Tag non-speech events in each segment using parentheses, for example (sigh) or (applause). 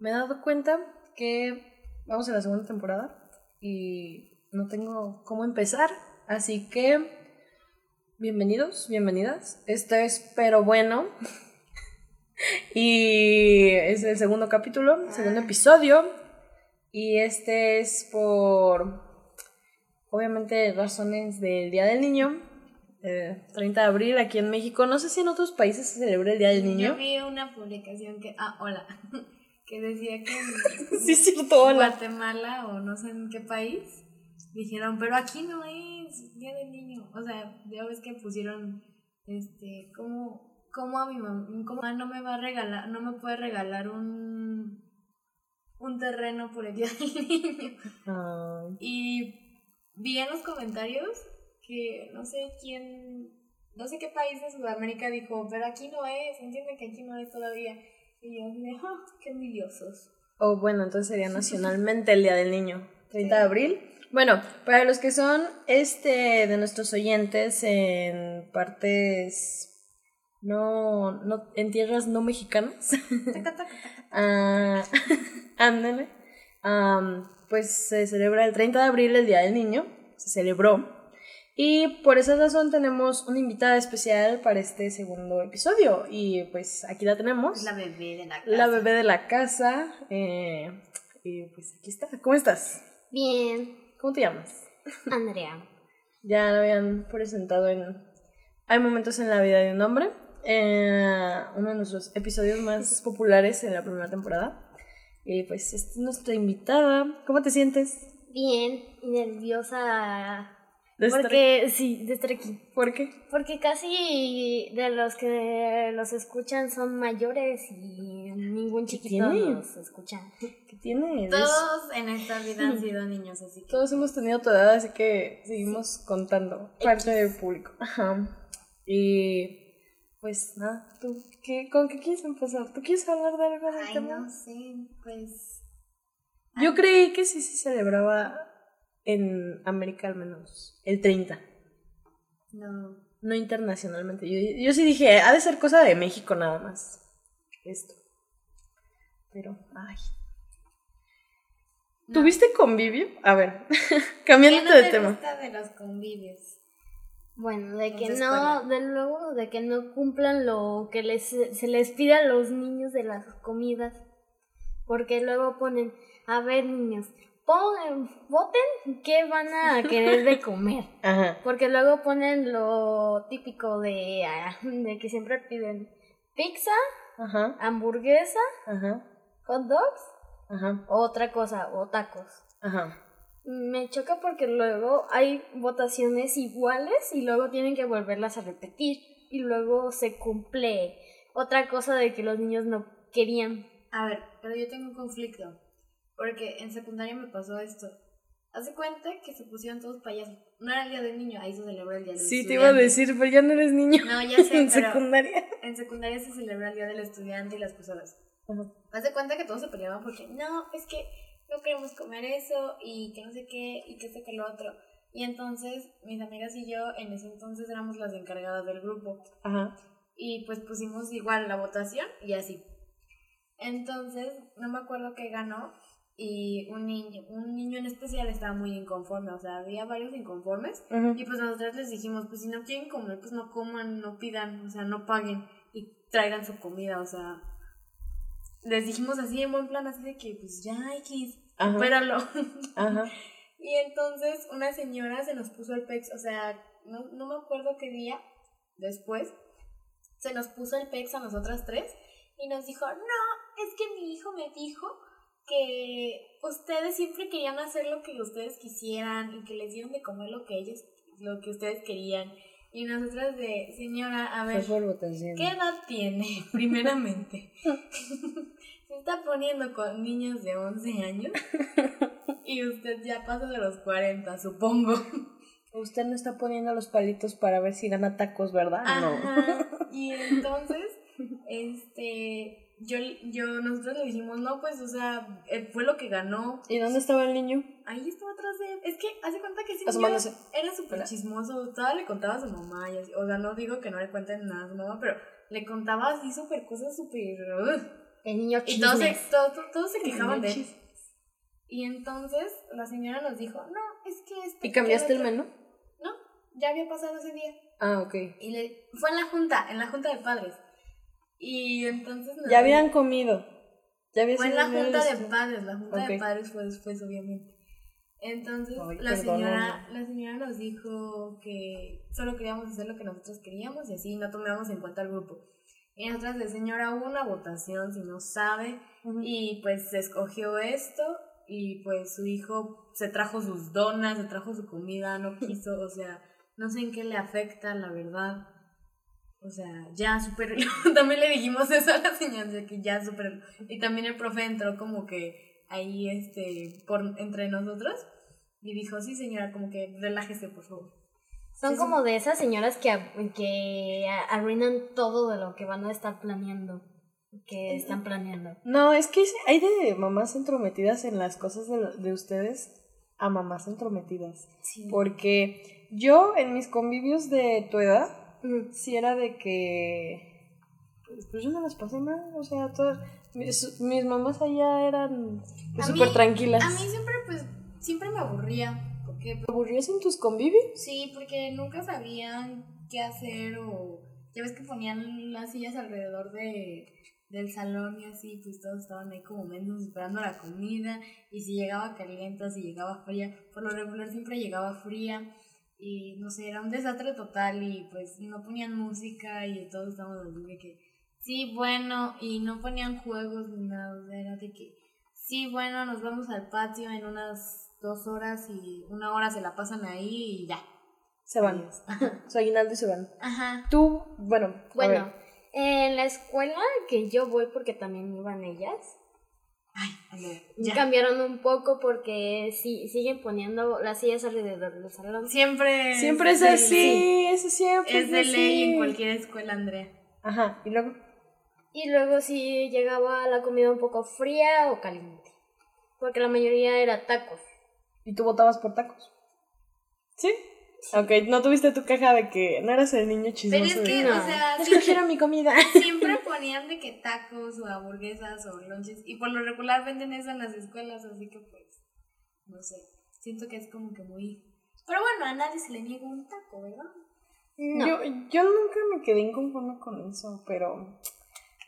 me he dado cuenta que vamos a la segunda temporada y no tengo cómo empezar, así que bienvenidos, bienvenidas. Esto es Pero Bueno. (laughs) y es el segundo capítulo, segundo episodio. Y este es por, obviamente, razones del Día del Niño. 30 de abril aquí en México. No sé si en otros países se celebra el Día del Niño. Yo vi una publicación que. Ah, hola. (laughs) Que decía que en (laughs) sí, cierto, hola. Guatemala o no sé en qué país dijeron, pero aquí no es Día del Niño. O sea, ya ves que pusieron, este, ¿cómo, cómo a mi mamá, cómo no me va a regalar, no me puede regalar un, un terreno por el Día del (laughs) Niño? Y vi en los comentarios que no sé quién, no sé qué país de Sudamérica dijo, pero aquí no es, entienden que aquí no es todavía. Y yo dije, oh, qué envidiosos. O oh, bueno, entonces sería nacionalmente el Día del Niño, 30 de abril. Bueno, para los que son este de nuestros oyentes en partes no, no en tierras no mexicanas, (laughs) ah, (laughs) ándale, pues se celebra el 30 de abril el Día del Niño, se celebró y por esa razón tenemos una invitada especial para este segundo episodio. Y pues aquí la tenemos. La bebé de la casa. La bebé de la casa. Eh, y pues aquí está. ¿Cómo estás? Bien. ¿Cómo te llamas? Andrea. ya la habían presentado en... Hay momentos en la vida de un hombre. Eh, uno de nuestros episodios más (laughs) populares en la primera temporada. Y pues esta es nuestra invitada. ¿Cómo te sientes? Bien, nerviosa porque, sí, de estar aquí. ¿Por qué? Porque casi de los que los escuchan son mayores y ningún chiquito los escucha. ¿Qué tiene? Todos en esta vida han (laughs) sido niños, así que... Todos hemos tenido tu edad, así que seguimos contando. Parte del público. Ajá. Y pues nada, ¿tú qué, con qué quieres empezar? ¿Tú quieres hablar de algo del Ay, no sé, pues... Yo creí que sí se celebraba en América al menos, el 30. No. No internacionalmente. Yo, yo sí dije, ha de ser cosa de México nada más. Esto. Pero, ay. ¿Tuviste convivio? A ver, (laughs) cambiando de tema. Gusta de los convivios? Bueno, de que no, de luego, de que no cumplan lo que les, se les pide a los niños de las comidas. Porque luego ponen, a ver niños, voten qué van a (laughs) querer de comer. Porque luego ponen lo típico de, ah, de que siempre piden pizza, hamburguesa, hot dogs, otra cosa, o tacos. Me choca porque luego hay votaciones iguales y luego tienen que volverlas a repetir. Y luego se cumple otra cosa de que los niños no querían. A ver, pero yo tengo un conflicto. Porque en secundaria me pasó esto. Hace cuenta que se pusieron todos payasos. No era el día del niño, ahí se celebró el día del sí, estudiante. Sí, te iba a decir, pero ya no eres niño. No, ya sé. (laughs) en secundaria. En secundaria se celebra el día del estudiante y las personas. Hace cuenta que todos se peleaban porque, no, es que no queremos comer eso y que no sé qué y que esto que lo otro. Y entonces mis amigas y yo en ese entonces éramos las encargadas del grupo. Ajá. Y pues pusimos igual la votación y así. Entonces, no me acuerdo qué ganó, y un niño, un niño en especial estaba muy inconforme, o sea, había varios inconformes y pues nosotros les dijimos, pues si no quieren comer, pues no coman, no pidan, o sea, no paguen y traigan su comida, o sea, les dijimos así en buen plan, así de que pues ya, X, espéralo. (laughs) y entonces una señora se nos puso el pex, o sea, no, no me acuerdo qué día después, se nos puso el pex a nosotras tres y nos dijo, no, es que mi hijo me dijo que ustedes siempre querían hacer lo que ustedes quisieran y que les dieron de comer lo que ellos, lo que ustedes querían. Y nosotras de, señora, a ver, ¿qué edad tiene, (laughs) primeramente? (laughs) Se está poniendo con niños de 11 años y usted ya pasa de los 40, supongo. Usted no está poniendo los palitos para ver si gana tacos, ¿verdad? No. Y entonces, este, yo, yo, nosotros le dijimos, no, pues, o sea, eh, fue lo que ganó. ¿Y dónde estaba el niño? Ahí estaba atrás de él. Es que, hace cuenta que ese era súper chismoso. Todavía le contaba a su mamá y así. O sea, no digo que no le cuenten nada a su mamá, pero le contaba así súper cosas súper... El niño Y todos se, chismes. todos, todos se quejaban de él. Y entonces la señora nos dijo, no, es que este... ¿Y cambiaste el menú? otro". No, ya había pasado ese día. Ah, ok. Y le, fue en la junta, en la junta de padres. Y entonces... nos- Ya habían comido. Ya había Fue en la junta de padres, la junta de Ok. padres fue después, obviamente. Entonces, Ay, la, señora, la señora nos dijo que solo queríamos hacer lo que nosotros queríamos y así no tomamos en cuenta el grupo. Y nosotras de señora hubo una votación, si no sabe, Ujú. y pues se escogió esto y pues su hijo se trajo sus donas, se trajo su comida, no quiso, o sea, no sé en qué le afecta, la verdad. O sea, ya super (laughs) También le dijimos eso a la señora, que ya super Y también el profe entró como que ahí, este, por entre nosotros y dijo, sí señora, como que relájese, por favor. Son Sí, sí. como de esas señoras que, que arruinan todo de lo que van a estar planeando. Que están planeando. No, es que hay de mamás entrometidas en las cosas de, de ustedes a mamás entrometidas. Porque yo en mis convivios de tu edad. Sí era de que. Pues, pues yo no las pasé mal, o sea, todas. Mis, mis mamás allá eran pues, súper tranquilas. A mí siempre, pues, siempre me aburría. Porque ¿Te aburrías en tus convivios? Sí, porque nunca sabían qué hacer o ya ves que ponían las sillas alrededor de, del salón y así, pues todos estaban ahí como mensos esperando la comida y si llegaba caliente, si llegaba fría, por lo regular siempre llegaba fría y no sé, era un desastre total y pues no ponían música y todos estábamos así de que sí, bueno, y no ponían juegos ni nada, era de que sí, bueno, nos vamos al patio en unas dos horas y una hora se la pasan ahí y ya. Se van. Su (laughs) aguinaldo y se van. Ajá. Tú, bueno, Bueno, en la escuela que yo voy, porque también iban ellas, Ay, ya. cambiaron un poco porque sí, siguen poniendo las sillas alrededor del salón. Siempre. siempre es de así, eso siempre Es de así. ley en cualquier escuela, Andrea. Ajá, y luego. Y luego sí llegaba la comida un poco fría o caliente. Porque la mayoría era tacos. ¿Y tú votabas por tacos? ¿Sí? Ok, no tuviste tu caja de que no eras el niño chismoso. Pero es que, no. o sea, mi comida. (laughs) siempre (laughs) ponían de que tacos o hamburguesas o lonches. Y por lo regular venden eso en las escuelas, así que pues. No sé. Siento que es como que muy. Pero bueno, a nadie se le niega un taco, ¿verdad? No. Yo, yo nunca me quedé inconforme con eso, pero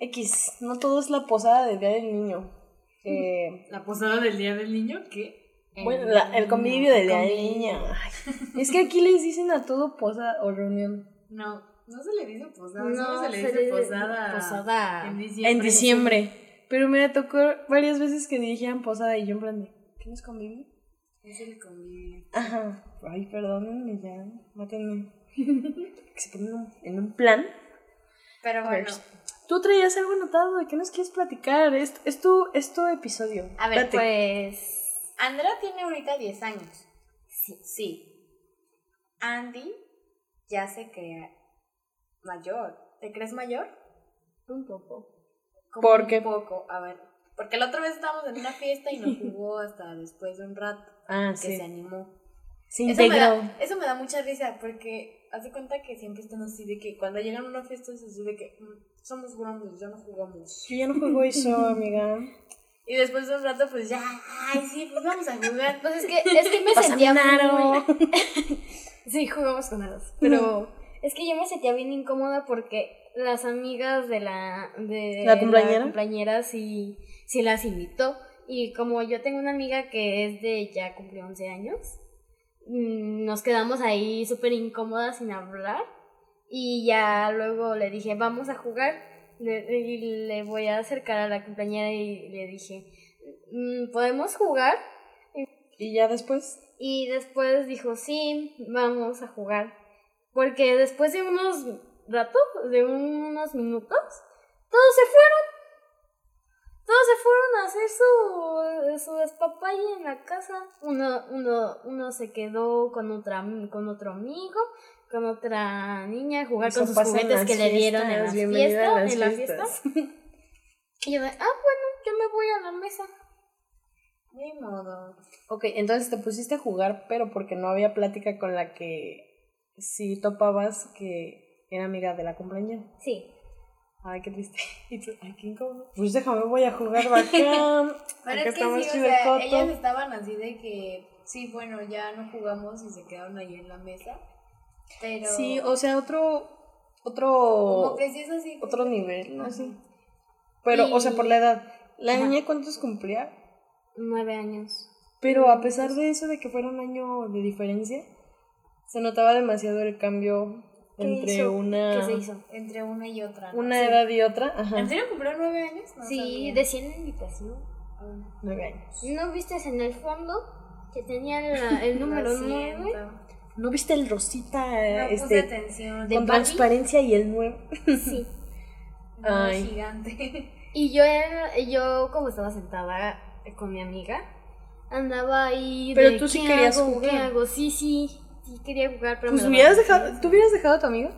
X, no todo es la posada del Día del Niño. Eh, ¿La posada del día del niño? ¿Qué? Bueno, la- el convivio convivio. Niño. Ay, es que aquí les dicen a todo posada o reunión. No, no se le dice posada, No, solo se le dice posada. posada. En diciembre. En diciembre. Pero me tocó varias veces que dijeran posada y yo en plan de, ¿qué no es convivio? Es el convivio. Ajá. Ay, perdónenme ya, mátenme. que se ponen en un- en un plan. Pero bueno. Tú traías algo anotado de que nos quieres platicar. Es, es, tu, es tu episodio. A ver. Pues. Andrea tiene ahorita 10 años. Sí. Sí. Andy ya se cree mayor. ¿Te crees mayor? Un poco. Como ¿Por un poco, a ver. Porque la otra vez estábamos en una fiesta y nos jugó hasta después de un rato. Ah, Que sí. se animó. Se Eso me, da, eso me da mucha risa porque hace cuenta que siempre están así de que cuando llegan a una fiesta es así de que "Mm, somos grandes, ya no jugamos. Yo ya no juego eso, amiga. Y después de un rato pues ya, ay sí, pues vamos a jugar. Pues es que, es que me sentía muy... (laughs) Sí, jugamos con aros. Pero es que yo me sentía bien incómoda porque las amigas de la... De ¿La cumpleañera? cumpleañera sí, sí las invitó. Y como yo tengo una amiga que es de... ya cumplió 11 años, mm, nos quedamos ahí súper incómodas sin hablar. Y ya luego le dije, vamos a jugar. Le- y le voy a acercar a la cumpleañera y le dije, "Mm, ¿podemos jugar? Y ya después. Y después dijo, sí, vamos a jugar. Porque después de unos ratos, de unos minutos, todos se fueron. Todos se fueron a hacer su, su despapalle en la casa. Uno, uno, uno se quedó con, otra, con otro amigo, con otra niña, a jugar Eso con sus juguetes las que le dieron en la fiesta. las en la fiestas. fiesta. (laughs) Y yo de, ah, bueno, yo me voy a la mesa. Ni modo. Ok, entonces te pusiste a jugar, pero porque no había plática con la que sí topabas que era amiga de la cumpleañera. Sí. Ay, qué triste. (laughs) Y tú, ay, qué incómodo. Pues déjame, voy a jugar (laughs) bacán. Pero es que sí, o sea, ellas estaban así de que, sí, bueno, ya no jugamos y se quedaron ahí en la mesa. Pero. Sí, o sea, otro. Otro. Como que sí es así. Otro nivel, ¿no? Ajá. Sí. Pero, o sea, por la edad. ¿La Ajá. niña cuántos cumplía? Nueve años. Pero a pesar de eso, de que fuera un año de diferencia, se notaba demasiado el cambio ¿Qué entre hizo? una, ¿Qué se hizo? Entre una y otra. ¿no? una Sí. edad y otra. Ajá. ¿En serio cumplió nueve años? No sí, sabía. decía en invitación. Nueve años. ¿No viste en el fondo que tenía la- el (laughs) número nueve? ¿No viste el rosita No puse este, atención. de con transparencia y el nuevo? Sí. (laughs) No, Ay. gigante. (laughs) Y yo, era- yo como estaba sentada con mi amiga, andaba ahí. Pero de, tú sí ¿qué querías hago? jugar. ¿Qué hago? Sí, sí, sí quería jugar, pero Pues me hubieras dejado, ¿tú hubieras dejado a tu amiga?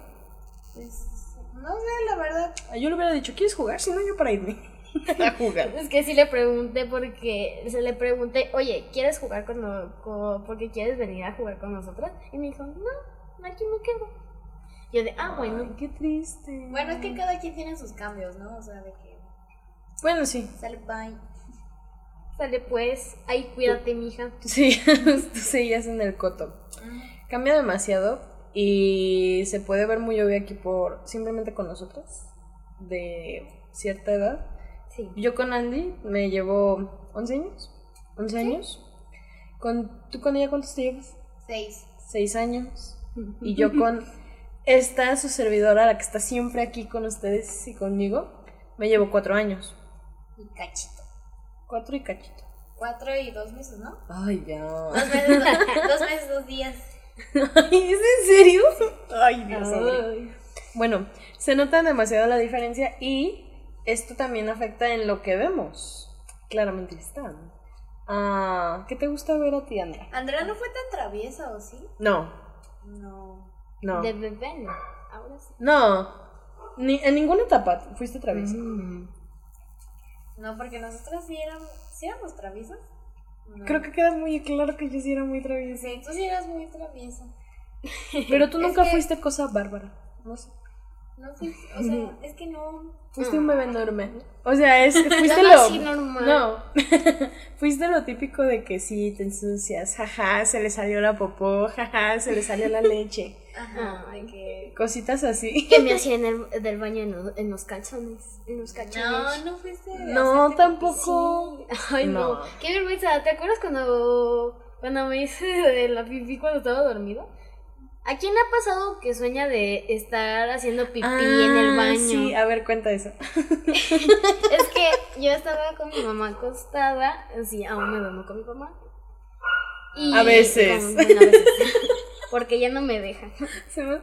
Pues, no sé, la verdad. Ah, Yo le hubiera dicho, ¿quieres jugar? Si no, yo para irme (laughs) a jugar. Es que sí le pregunté porque se le pregunté, oye, ¿quieres jugar con, con- porque quieres venir a jugar con nosotras? Y me dijo, no, aquí me quedo. Yo de, ah, bueno. Ay, qué triste. Bueno, es que cada quien tiene sus cambios, ¿no? O sea, de que Bueno, sí. sale bye. Sale pues, ahí cuídate, mija. Sí, (laughs) tú seguías en el coto. Cambia demasiado y se puede ver muy obvio aquí por simplemente con nosotros de cierta edad. Sí. Yo con Andy me llevo 11 años. 11 años. Con, ¿Tú con ella cuántos te llevas? Seis. 6 años. Y yo con esta, su servidora, la que está siempre aquí con ustedes y conmigo, me llevo 4 años. Y cachito. 4 y cachito. Cuatro y dos meses, ¿no? Ay, ya. Dos meses, (laughs) dos meses, dos días. Ay, (laughs) ¿Es en serio? Ay, Dios mío. Bueno, se nota demasiado la diferencia y esto también afecta en lo que vemos. Claramente está. Ah, ¿Qué te gusta ver a ti, Andra? Andrea no fue tan traviesa, ¿o sí? No, No. no. De bebé, no. Ahora sí. No, ni, en ninguna etapa fuiste traviesa. Mm. No, porque nosotros sí éramos, ¿sí éramos traviesas. No. Creo que queda muy claro que yo sí era muy traviesa. Sí, tú sí eras muy traviesa. Pero tú (laughs) nunca que- fuiste cosa bárbara. No sé. No fui, o sea, es que no. Fuiste un bebé normal. O sea, es, (laughs) fuiste Yo lo. normal. No. (laughs) fuiste lo típico de que sí, te ensucias. Jaja, se le salió la popó. Jaja, se le salió la leche. Ajá, de que. Cositas así. Que me (laughs) hacía en el del baño en los, en los calzones. En los calzones. No, no fuiste. No, tampoco. Sí. Ay, no. No. Qué vergüenza. ¿Te acuerdas cuando, cuando me hice de la pipí cuando estaba dormido? ¿A quién le ha pasado que sueña de estar haciendo pipí en el Ah, baño? Sí, a ver, cuenta eso. (laughs) Es que (laughs) yo estaba con mi mamá acostada, así, aún me duermo con mi mamá. Y A veces. con- bueno, a veces. (laughs) Porque ya no me deja. Se me,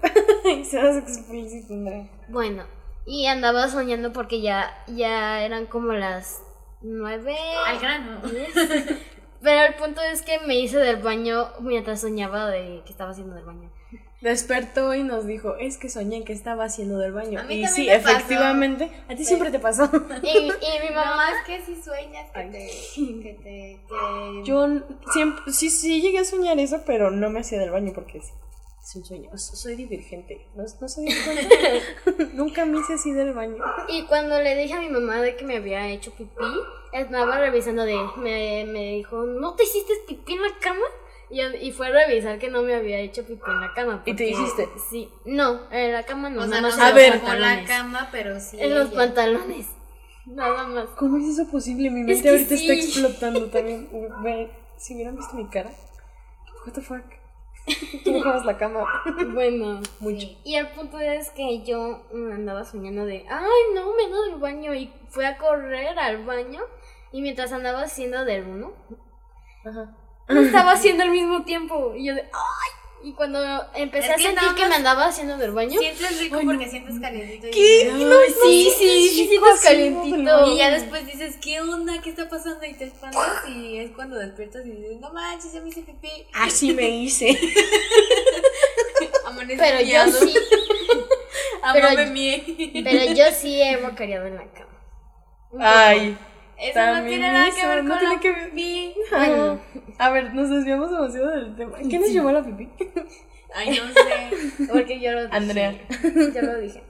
Andrea. Bueno, y andaba soñando porque ya, ya eran como las nueve. Al grano. Pero el punto es que me hice del baño mientras soñaba de que estaba haciendo del baño. Despertó y nos dijo, es que soñé que estaba haciendo del baño. A mí y también sí, me pasó. efectivamente, a ti siempre te pasó. Y, y mi (laughs) Mamá, es que si sueñas que Ay. te. que te. que. Yo siempre, sí, sí llegué a soñar eso, pero no me hacía del baño porque sí, es un sueño. So- Soy divergente, no, no se dio cuenta. Nunca me hice así del baño. Y cuando le dije a mi mamá de que me había hecho pipí, estaba revisando de. Me, me dijo, ¿no te hiciste pipí en la cama? Y, fue a revisar que no me había hecho pipí en la cama. ¿Y te hiciste? Sí. No, en la cama no. o nada sea, no más se en A los ver. bajó la pantalones. cama, pero sí. En los ella. pantalones. (laughs) Nada más. ¿Cómo es eso posible? Mi mente que ahorita sí. está explotando (laughs) también. Si hubieran visto mi cara, what the fuck. Tú bajabas la cama (laughs) Bueno. mucho. Y el punto es que yo mm, andaba soñando de, ay, no, me ando del baño. Y fui a correr al baño. Y mientras andaba haciendo del uno, Ajá. Lo (laughs) estaba haciendo al mismo tiempo. Y yo de, ay. Y cuando empecé Es a que sentir que me andaba haciendo del baño. Sientes rico Ay, no. porque sientes calientito. y ¿Qué? No, sí, sí, sí, sí, sientes Y ya después dices, ¿qué onda? ¿Qué está pasando? Y te espantas y es cuando despiertas y dices, no manches, ya me hice pipí. Así me hice. (laughs) Pero yo sí, (laughs) pero- pero yo sí he bocareado en la cama. Ay. Eso no También tiene nada que ver no con la que ver- pipí. A ver, nos desviamos demasiado del tema. ¿Quién nos llevó a la pipí? Ay, no sé. Porque yo lo dije. Andrea. Yo lo dije.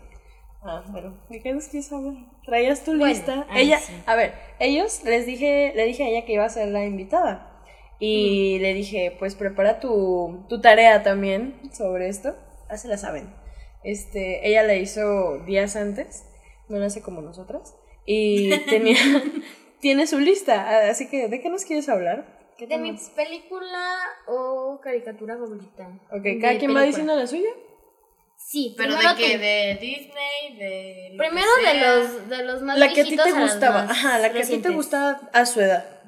Ah, bueno, ¿de qué nos quieres saber? Traías tu lista. ella, a ver, ellos les dije, le dije a ella que iba a ser la invitada. Y le dije, pues prepara tu, tu tarea también sobre esto. Ya se la saben. Este, ella la hizo días antes, no la hace como nosotras. Y (laughs) tenía, tiene su lista. Así que, ¿de qué nos quieres hablar? ¿De mi película o caricatura favorita? Ok, ¿cada quien va diciendo la suya? Sí, pero de qué, de Disney, de Primero de los de los más la que a ti te gustaba, ajá, la que a ti te gustaba a su edad.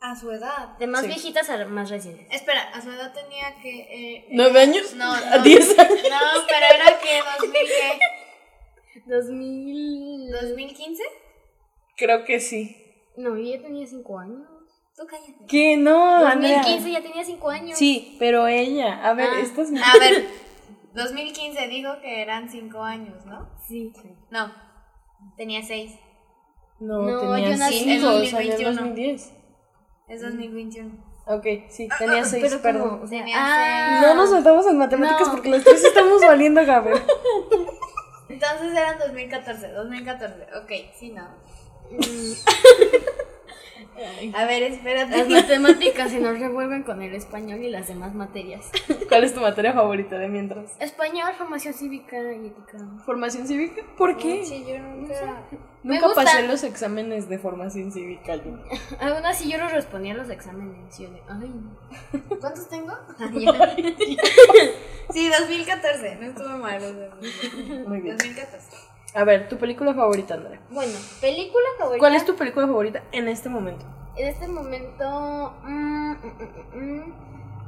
A su edad. De más viejitas a más recientes. Espera, a su edad tenía que eh, ¿Nueve años? No, (laughs) no. ¿A diez años? No, pero era que 2000 qué? (laughs) 2000 2015? Creo que sí. No, yo ya tenía cinco años. Tú cállate. ¿Qué? No, 2015 ya tenía cinco años. Sí, pero ella, a ver, Ah. esto es A (laughs) ver, 2015 dijo que eran 5 años, ¿no? Sí. No, tenía 6. No, No, tenía yo nací cinco, en o sea, en 2021. 2010. Es 2021. Ok, sí, tenía seis, Pero perdón. como, o sea, Tenía ah, No nos saltamos en matemáticas No. porque los tres estamos valiendo, Gabriel. (laughs) Entonces eran 2014, 2014. Ok, sí, no. (laughs) A ver, espérate. Las matemáticas se nos revuelven con el español y las demás materias. ¿Cuál es tu materia favorita de mientras? Español, formación cívica y ética. ¿Formación cívica? ¿Por qué? Sí, yo nunca. Me Nunca gusta. pasé los exámenes de formación cívica yo. (laughs) Aún así yo no respondía a los exámenes. Yo de, ay, ¿Cuántos tengo? (laughs) ya. Sí, 2014. No estuvo mal. Muy bien. 2014. A ver, tu película favorita, Andrea. Bueno, película favorita. ¿Cuál es tu película favorita en este momento? En este momento. mm, mm, mm, mm,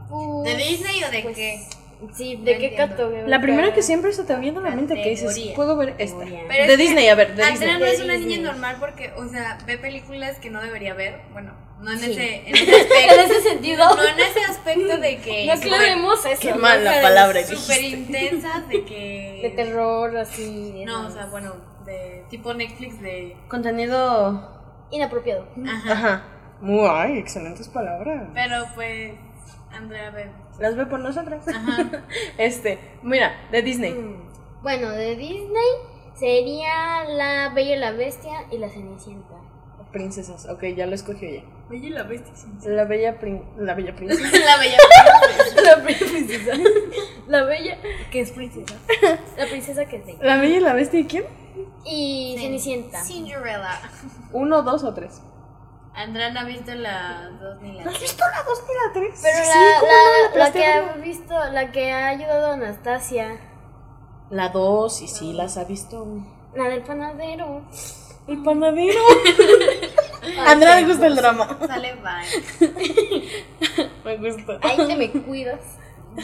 pues, ¿De Disney o de pues, qué? Sí, No ¿de qué categoría? La primera que siempre se te viene a la mente que dices, puedo ver esta. Pero de es que Disney, a ver, de Andrea Disney. no es una Disney. niña normal porque, o sea, ve películas que no debería ver. Bueno, no en, Sí. ese, en (laughs) ese aspecto. En ese sentido. No en ese aspecto de que. No aclaremos eso. Qué ¿no? mala Pero palabra Súper intensas de que. De terror, así. No, o sea, bueno, de tipo Netflix de. Contenido... Inapropiado. Ajá. Ajá. Muy, ay, excelentes palabras. Pero pues. Andrea ve. Las ve por nosotras. Ajá. (laughs) Este, mira, de Disney. Mm. Bueno, de Disney sería La Bella y la Bestia y La Cenicienta. Princesas, ok, ya lo escogió ella. Oye, la bestia. La bella, prin- la bella princesa. (laughs) La bella. (laughs) La bella princesa. La bella que es princesa. La princesa que es bella. ¿La bella y la bestia y quién? Y Cenicienta. Cinderella. ¿Uno, dos o tres? Andrea no ha visto la 2000 ¿No has visto la dos ni la tres? Pero Sí, la, ¿cómo la, no? La la que ha visto, la que ha ayudado a Anastasia. La dos, y sí, las ha visto. La del panadero. El panadero. (laughs) A Andrea le gusta el drama. Sale bye. (laughs) Me gusta. Ahí te me cuidas.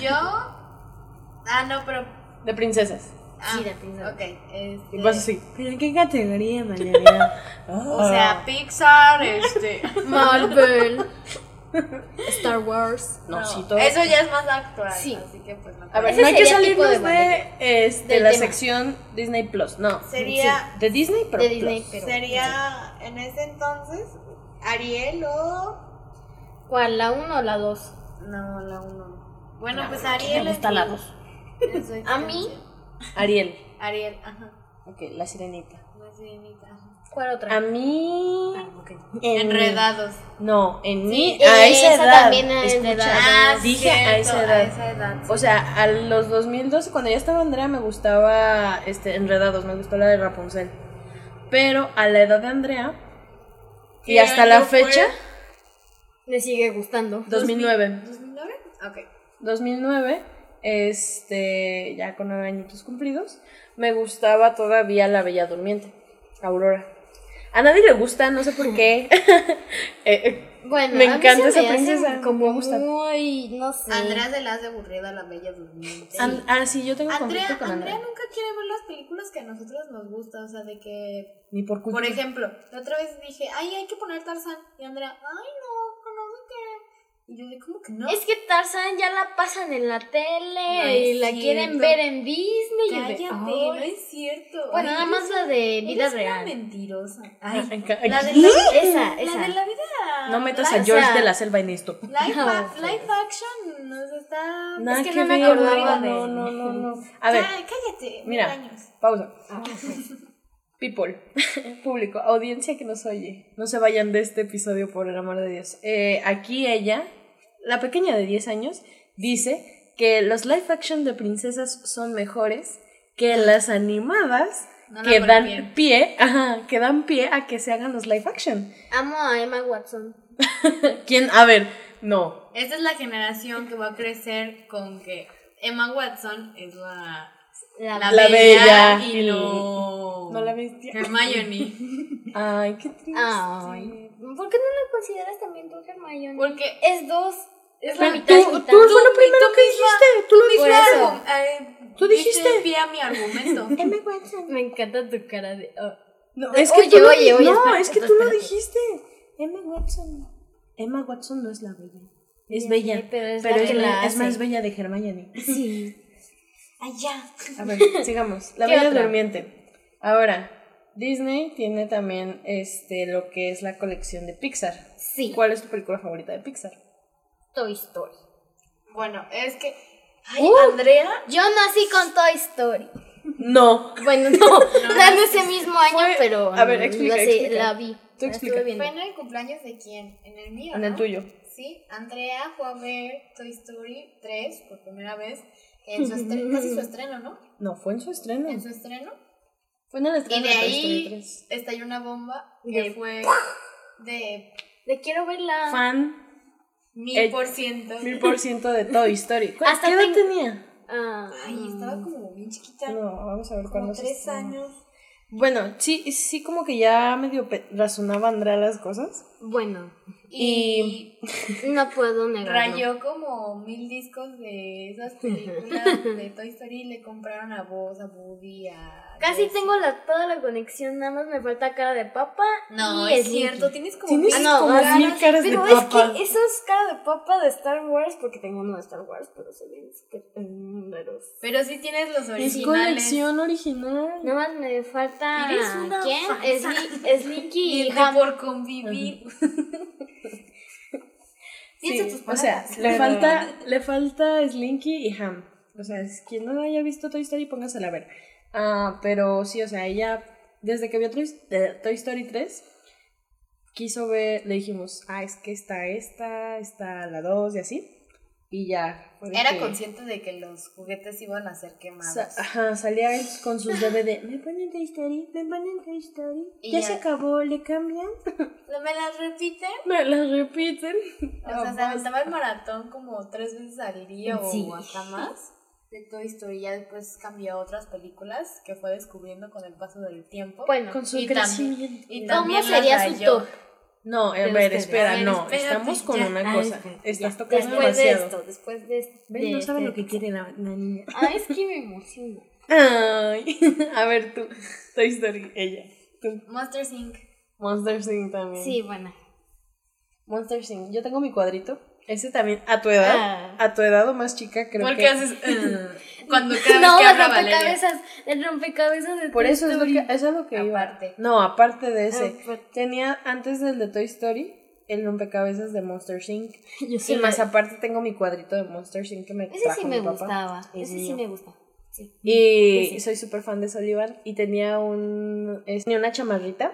Yo. Ah, no, pero. De princesas. Ah, Sí, de princesa. Ok. este, Y vas así. ¿Pero en qué categoría, Valeria? O sea, Pixar, este. (laughs) Marvel. (laughs) Star Wars. No, no, sí, todo. Eso ya es más actual. Sí. Así que pues no. A ver, no hay que salirnos de de, este, la tema. sección Disney Plus. No. Sería. De Disney, pero De Plus. Disney, pero. Sería en ese entonces Ariel o. ¿Cuál? ¿La 1 o la 2? No, la 1. Bueno, pues Me Ariel. gusta la dos. es- es- A mí. Ariel. Ariel, ajá. Ok, la sirenita. La sirenita, ajá. ¿Cuál otra? A mí. Ah, ok. en- Enredados. No, en mí. Sí, a esa esa edad. también a escucha. Ah, dije a cierto, esa edad. A esa edad. sí. O sea, a los 2012, cuando ya estaba Andrea, me gustaba este, Enredados, me gustó la de Rapunzel. Pero a la edad de Andrea, y ¿Qué hasta la fue? fecha, Me sigue gustando. 2009. ¿2009? Ok. 2009, este, ya con nueve añitos cumplidos, me gustaba todavía La Bella Durmiente, Aurora. A nadie le gusta, no sé por qué. (laughs) (laughs) Eh, eh, Bueno, Me a mí encanta se esa me princesa, Como me gusta. muy, no sé. Andrea se la hace aburrida a la bella durmiente. An- ah, sí, yo tengo Andrea, conflicto con Andrea Andrea. nunca quiere ver las películas que a nosotros nos gusta, o sea, de que, Ni por culpa. por ejemplo, la otra vez dije, ay, hay que poner Tarzán, y Andrea, ay, no. Y yo de, ¿cómo que no? Es que Tarzan ya la pasan en la tele No y la cierto. quieren ver en Disney. y yo de, Cállate, "Ay". no es cierto. Bueno, Ay, nada más la de vida eres una real. mentirosa. Ay, Ay, ca- la de la, Esa, la esa. de la vida no metas a George de la selva en esto. Live, action nos está. Nada es que, que no me acordaba de. no, no, no, no. (laughs) A ver, Cá- cállate. mira, años. pausa. (laughs) People, (laughs) público, audiencia que nos oye, no se vayan de este episodio por el amor de Dios. Eh, aquí ella, la pequeña de 10 años, dice que los live action de princesas son mejores que las animadas No que dan pie, ajá, que dan pie a que se hagan los live action. Amo a Emma Watson. (laughs) ¿Quién? A ver, no. Esta es la generación que va a crecer con que Emma Watson es la, La, la, La bella, bella y y- no, no la bestia. Hermione. (laughs) Ay, qué triste. Ay. ¿Por qué no la consideras también tú, Hermione? Porque es dos. Es la mitad tú, mitad. tú fue lo Tú- primero tú que misma- dijiste, tú lo dijiste. eh, Tú dijiste. pie a mi argumento. (laughs) Emma Watson. Me encanta tu cara de. oh. No, es que Oye, tú lo oye, oye, No, espera, es que tú lo dijiste. Emma Watson. Emma Watson no es la bella. Es Ya bella. pero es pero la es, que la es más bella de Hermione. Sí. (laughs) Allá. A ver, sigamos. La ¿Qué Bella otra? Durmiente. Ahora, Disney tiene también este lo que es la colección de Pixar. Sí. ¿Cuál es tu película favorita de Pixar? Toy Story. Bueno, es que. Ay, Uh. Andrea. Yo nací con Toy Story. No. Bueno, (laughs) no, no en ese mismo año, Fue- pero a ver, explica, la, sé- explica. la vi. Tú explica. ¿Fue en el cumpleaños de quién? En el mío. En el ¿no? tuyo. Sí, Andrea fue a ver Toy Story 3 por primera vez. En su estre- casi su estreno, ¿no? No, fue en su estreno. En su estreno. Fue en el Y de de ahí 3. estalló una bomba que De- fue de Le quiero verla. Fan mil por ciento. mil por ciento de Toy Story. ¿Cu- Hasta ¿Qué edad ten- tenía? Ah, Ay, estaba como bien chiquita. No, vamos a ver cuándo se tres años. Bueno, sí, sí como que ya medio razonaba Andrea las cosas. Bueno, Y no puedo negarlo. rayó como mil discos de esas películas de (laughs) Toy Story y le compraron a vos, a Woody, a... Casi Jesse. tengo la, toda la conexión, nada más me falta cara de papa. No, y es Slinky. cierto, tienes como Tienes Ah, no, como más mil caras de Pero es papa. que eso es cara de papa de Star Wars, porque tengo uno de Star Wars, pero se ven números. Pero sí tienes los Es originales. colección original. Nada más me falta. Eres una ¿Quién? Slinky (laughs) y por convivir. (laughs) Piensa Sí, tus o sea, le falta, le falta Slinky y Ham. O sea, es- quien no haya visto Toy Story, póngasela a ver. Ah, pero sí, o sea, ella, desde que vio Toy, eh, Toy Story 3, quiso ver, le dijimos, ah, es que está esta, está la 2 y así. Y ya. Era que- consciente de que los juguetes iban a ser quemados. Sa- ajá, salía él con sus DVD. ¿Me ponen Toy Story? ¿Me ponen Toy Story? Y ¿Ya ya- se acabó? ¿Le cambian? (laughs) ¿No me las repiten? Me las repiten. O sea, se aventaba el maratón como tres veces al día Sí. o hasta más de Toy Story. Ya después cambió a otras películas que fue descubriendo con el paso del tiempo. Bueno, Con su Y tam- crecimiento. y ¿cómo también sería su top? No, a ver, espera, ver, no. espérate, Estamos con ya. una cosa. Estás ya. tocando Después de esto, después de esto. ¿Ves? No de saben lo que quiere la, la niña. (laughs) Ah, es que me emociona. Ay, (laughs) a ver tú. Toy Story, ella. Tú. Monster Inc. Monster Inc. también. Sí, bueno. Monster Inc. Yo tengo mi cuadrito. Ese también, a tu edad, Ah. a tu edad o más chica, creo ¿Por que. qué haces uh, (laughs) cuando (laughs) cada No, vez que el habla Valeria? rompecabezas, el rompecabezas de Por Toy eso es lo que, Story. eso es lo que iba. Aparte. No, aparte de ese. Aparte. Tenía antes del de Toy Story el rompecabezas de Monster Inc. (laughs) Yo Y sí más me- aparte tengo mi cuadrito de Monster Inc. que me Ese trajo sí mi me papá. gustaba. Es Ese sí me gusta. Sí. Y Sí. soy súper fan de Sullivan y tenía un es- tenía una chamarrita.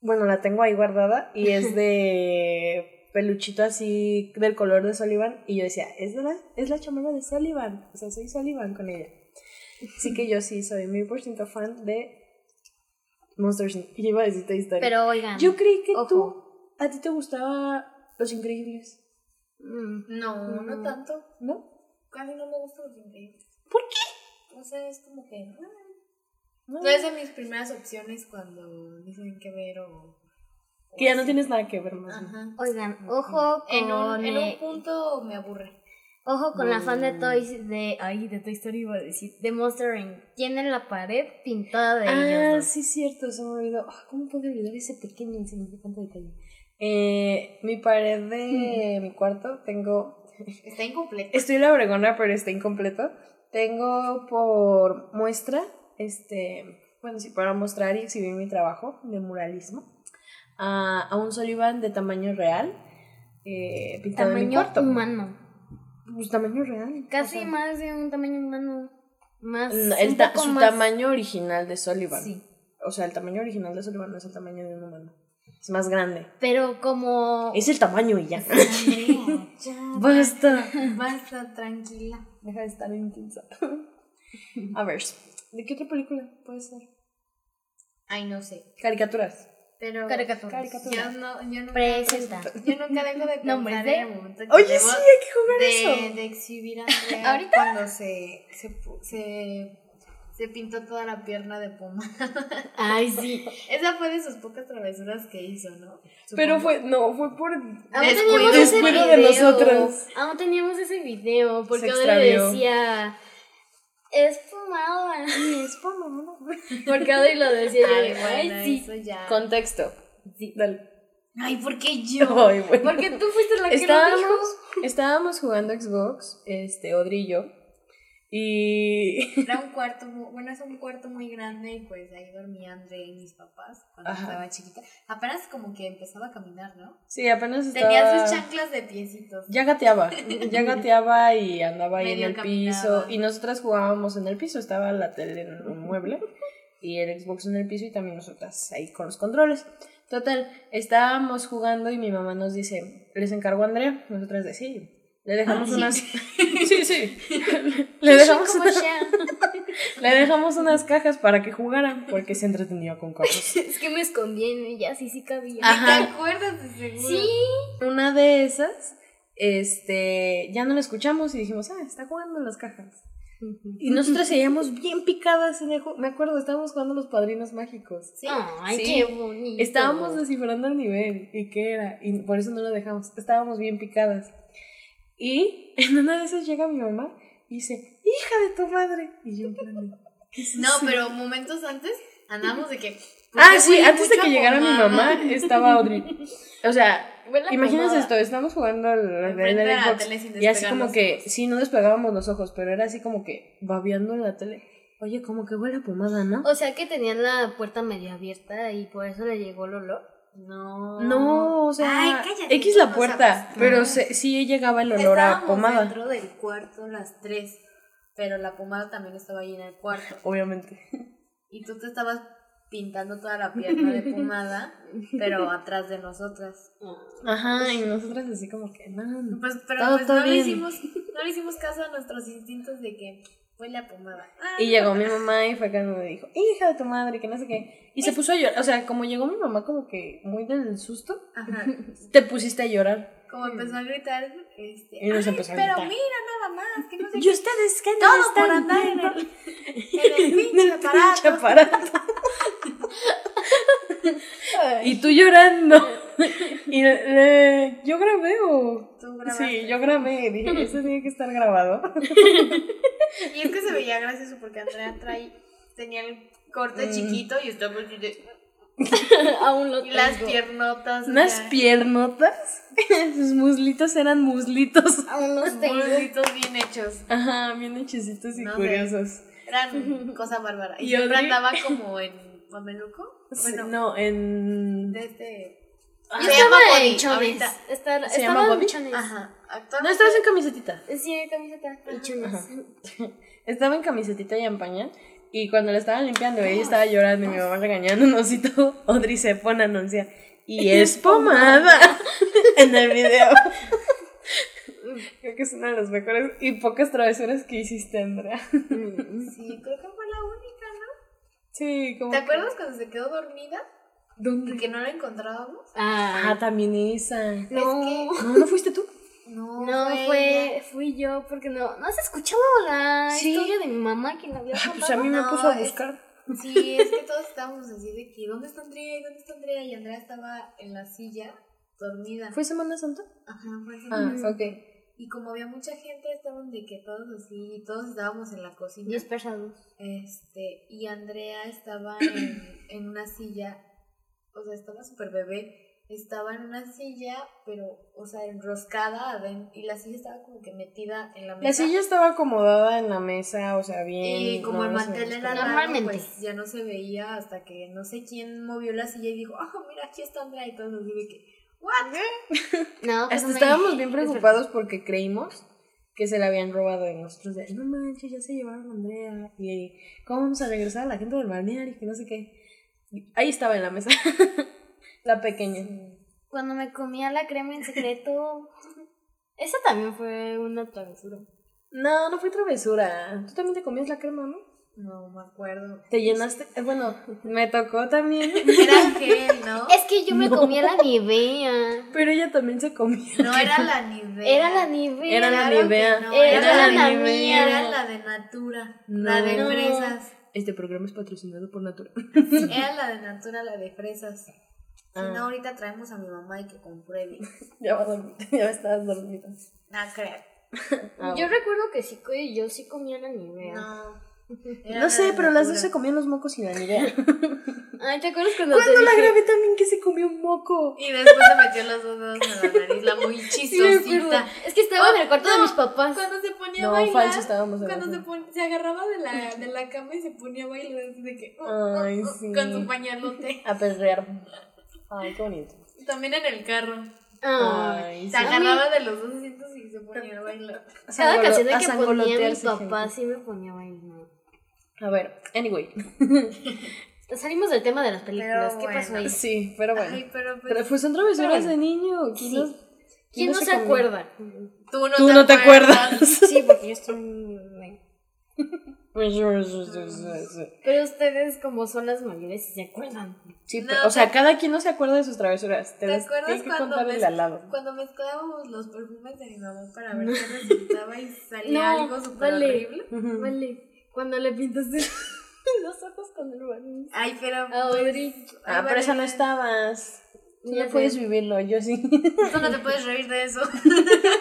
Bueno, la tengo ahí guardada y es (laughs) de peluchito así del color de Sullivan y yo decía, es la, es la chamarra de Sullivan, o sea, soy Sullivan con ella. Así que yo sí soy mil por ciento fan de Monsters Inc. Y iba a decir Toy Story. Pero oigan. yo creí que ojo. tú, a ti te gustaba Los Increíbles, mm, No, no Mm. tanto. ¿no? Casi no me gustan los increíbles. ¿Por qué? O sea, es como que. No, No es de mis primeras opciones cuando dicen qué ver o. que ya no así. tienes nada que ver más. Ajá. Oigan, ojo con, En un, en eh, un punto me aburre. ojo con la fan de Mm. Toy de ay, de Toy Story iba a decir, de Monster Inc. Tienen la pared pintada de Ah, ellos. dos. sí, cierto, se me olvidó. Ah, ¿Cómo puedo olvidar ese pequeño insignificante detalle? Eh, mi pared de mi cuarto tengo. Está incompleto. Estoy en la Obregona, pero está incompleto. Tengo por muestra, este. Bueno, sí, para mostrar y exhibir mi trabajo de muralismo. A, a un Sullivan de tamaño real, eh, pintado en mi Tamaño cuarto. humano. Pues tamaño real. Casi o sea, más de un tamaño humano. Más. no, el ta- su más- tamaño original de Sullivan. Sí. O sea, el tamaño original de Sullivan no es el tamaño de un humano. Es más grande. Pero como. Es el tamaño y ya. Andrea, ya. (laughs) Basta. Basta, tranquila. Deja de estar intensa. A ver, ¿de qué otra película puede ser? Ay, no sé. Caricaturas. Pero Caricaturas. Caricaturas. yo no, yo nunca, Presenta. (laughs) yo nunca dejo de (laughs) Nombres pensar de- en el momento que Oye, sí, hay que jugar de, eso. de exhibir a (laughs) Andrea ¿Ahorita? cuando se, se, se, se pintó toda la pierna de puma. Ay, sí. Esa fue de sus pocas travesuras que hizo, ¿no? Pero fue, no, fue por... Descuido. de nosotros. Aún teníamos ese video. Porque le decía. Es pomada. Es pomada. (laughs) Porque Adri lo decía. yo Ay, bueno, Ay, sí. eso ya. Contexto. Sí. Dale. Ay, ¿por qué yo? (laughs) Ay, bueno. Porque tú fuiste la que lo Estábamos, dijo. estábamos jugando Xbox, este, Odri y yo, y... Era (laughs) un cuarto, bueno, es un cuarto muy grande y pues ahí dormía André y mis papás cuando Ajá. estaba chiquita. Apenas como que empezaba a caminar, ¿no? Sí, apenas estaba... Tenía sus chanclas de piecitos. Ya gateaba, (laughs) ya gateaba y andaba ahí Medio en el caminaba. piso, y nosotras jugábamos en el piso, estaba la tele en un mueble, y el Xbox en el piso, y también nosotras ahí con los controles. Total, estábamos jugando y mi mamá nos dice, les encargo a Andrea, nosotras de sí. Le dejamos Ah, unas... (laughs) sí. (laughs) Le dejamos. (laughs) Le dejamos unas cajas para que jugaran, porque se entretenía con (laughs) cosas. Es que me escondí en ella, sí, sí cabía. Ajá. ¿Te acuerdas de seguro? Sí. Una de esas, este, ya no la escuchamos y dijimos, ah, está jugando en las cajas. Y nosotras seguíamos bien picadas en el juego. Me acuerdo, estábamos jugando los padrinos mágicos. Sí. Ay, Sí. qué bonito. Estábamos descifrando el nivel y qué era. Y por eso no lo dejamos. Estábamos bien picadas. Y en una de esas llega mi mamá y dice, hija de tu madre. Y yo, en ¿qué es No, pero momentos antes andábamos de que. Ah, sí, antes de que llegara mi mamá estaba Audrey. O sea, imagínense esto, estamos jugando el, el, Enfrente de la Xbox y así como que, sí, no despegábamos los ojos, pero era así como que babeando en la tele. Oye, como que huele a pomada, ¿no? O sea que tenían la puerta medio abierta y por eso le llegó el olor. No. No, o sea, Ay, cállate, X la no puerta, sabes. pero se- sí llegaba el olor a Estábamos pomada, dentro del cuarto las tres, pero la pomada también estaba ahí en el cuarto. obviamente. Y tú te estabas pintando toda la pierna de pomada, pero (laughs) atrás de nosotras. Ajá, y nosotras así como que, no, no. Pues, pero pues no, le hicimos, no le hicimos caso a nuestros instintos de que huele a pomada. Ah, Y llegó mi mamá y fue cuando me dijo, hija de tu madre, que no sé qué. Y se puso a llorar, o sea, como llegó mi mamá como que muy del susto, Ajá. (laughs) te pusiste a llorar. Como empezó a gritar, este. Y nos "Ay, empezó a pero gritar. mira nada más, que no sé (laughs) Y qué. ustedes qué Todo por están andar en el, (laughs) en el pinche aparato. aparato. y tú llorando. (laughs) Y eh, yo grabé o. Tú grabaste. Sí, yo grabé. Dije, eso tiene que estar grabado. (laughs) Y es que se veía gracioso porque Andrea trae, tenía el corte Mm. chiquito y estaba (laughs) Aún lo y las tengo. piernotas. Unas piernotas. Sus muslitos eran muslitos. Aún los tengo. muslitos bien hechos. Ajá, bien hechecitos y No curiosos. Eran cosa bárbara. Y, Y siempre andaba como en Mameluco. Bueno, no, en. de este. Se estaba llama en Bobby, chones. ahorita. Estaba, ¿Se estaba llama en Bobby? chones. Ajá. No, estabas en camisetita. Sí, en camiseta y chones. Estaba en camisetita y en pañal. Y cuando la estaban limpiando, ella estaba llorando y mi mamá regañándonos y todo. (laughs) Audrey se pone a anunciar. Y (laughs) es pomada (laughs) en el video. Creo que es una de las mejores y pocas travesuras que hiciste, Andrea. Sí, creo que fue la única, ¿no? Sí, como. ¿Te acuerdas cuando se quedó dormida ¿Dónde? que no la encontrábamos? Ah, Ah, también esa. no. No, no fuiste tú. No, No, ella. fue, fui yo porque no, no has escuchado la Sí. historia de mi mamá que la había Ah, pues contado? a mí me No, puso a es- buscar. Sí, es que todos estábamos así de que ¿dónde está Andrea? ¿Y dónde está Andrea? Y Andrea estaba en la silla dormida. ¿Fue Semana Santa? Ajá, fue esa Ah, noche. ok. Y como había mucha gente, estaban de que todos así, y todos estábamos en la cocina. Dispersados. Este, y Andrea estaba en, en una silla, o sea, estaba súper bebé, estaba en una silla, pero, o sea, enroscada adentro, y la silla estaba como que metida en la mesa. La silla estaba acomodada en la mesa, o sea, bien. Y como el no, se mantel era largo, Normalmente. pues ya no se veía hasta que no sé quién movió la silla y dijo, ah, mira, aquí está Andrea y todos así de que, ¿what? (laughs) No, pues Hasta no me- estábamos bien preocupados porque creímos que se la habían robado y nosotros de, no manches, ya se llevaron a Andrea. Y ¿cómo vamos a regresar a la gente del balneario? Que no sé qué. Ahí estaba en la mesa. (laughs) la pequeña. Cuando me comía la crema en secreto. Esa también fue una travesura. No, no fue travesura. Tú también te comías la crema, ¿no? No me acuerdo. Te llenaste. eh, Bueno, me tocó también. (laughs) Era gel, ¿no? Es que yo me comía la Nivea. Pero ella también se comía. No era la Nivea. Era la Nivea. Era la Claro Nivea. no, Era era, la la mía. Nivea. Era la de Natura. La de No. fresas. Este programa es patrocinado por Natura. (laughs) Era la de Natura, la de fresas. Si Ah. no, ahorita traemos a mi mamá y que compruebe. (laughs) ya va a dormir. Ya estabas dormida. No creo. Ah, Yo recuerdo que sí, yo sí comía la Nivea. No. No sé, pero las dos se comían los mocos sin la ni idea. (laughs) Ay, ¿te acuerdas cuando ¿Cuándo te la dije? grabé también que se comió un moco? Y después se metió los dos dedos en la nariz, la muy (laughs) chistosita. Es que estaba en el cuarto de mis papás. Cuando se ponía No, a bailar. falso, estábamos Cuando se, pon- se agarraba de la, de la cama y se ponía a bailar así de que. oh, oh, Ay, oh, sí. Con su pañalote. (laughs) A perrear. Ay, qué bonito. También en el carro. Ay. Se agarraba de los dos asientos y se ponía a bailar. Cada canción que ponía mi papá sí me ponía a bailar. A ver, anyway. (laughs) Salimos del tema de las películas. Pero ¿Qué pasó bueno. ahí? Sí, pero bueno. Ay, pero, pues, Pero pues son travesuras de niño. ¿Quién Sí. no, ¿Quién no se comió? acuerda? tú no, Tú te, no te acuerdas. Sí, porque yo estoy... Pero ustedes como son las mayores se acuerdan. Sí, No, pero, o sea, te- cada quien no se acuerda de sus travesuras. Te ¿Te las acuerdas que cuando, contar el mez- de al lado. cuando mezclábamos los perfumes de mi mamá para ver qué resultaba y salía algo súper vale, horrible? vale. Cuando le pintaste (laughs) los ojos con el barniz. Ay, pero. A Audrey. Ah, pero esa no estabas. Tú no puedes vivirlo, yo sí. Tú no te (laughs) puedes reír de eso.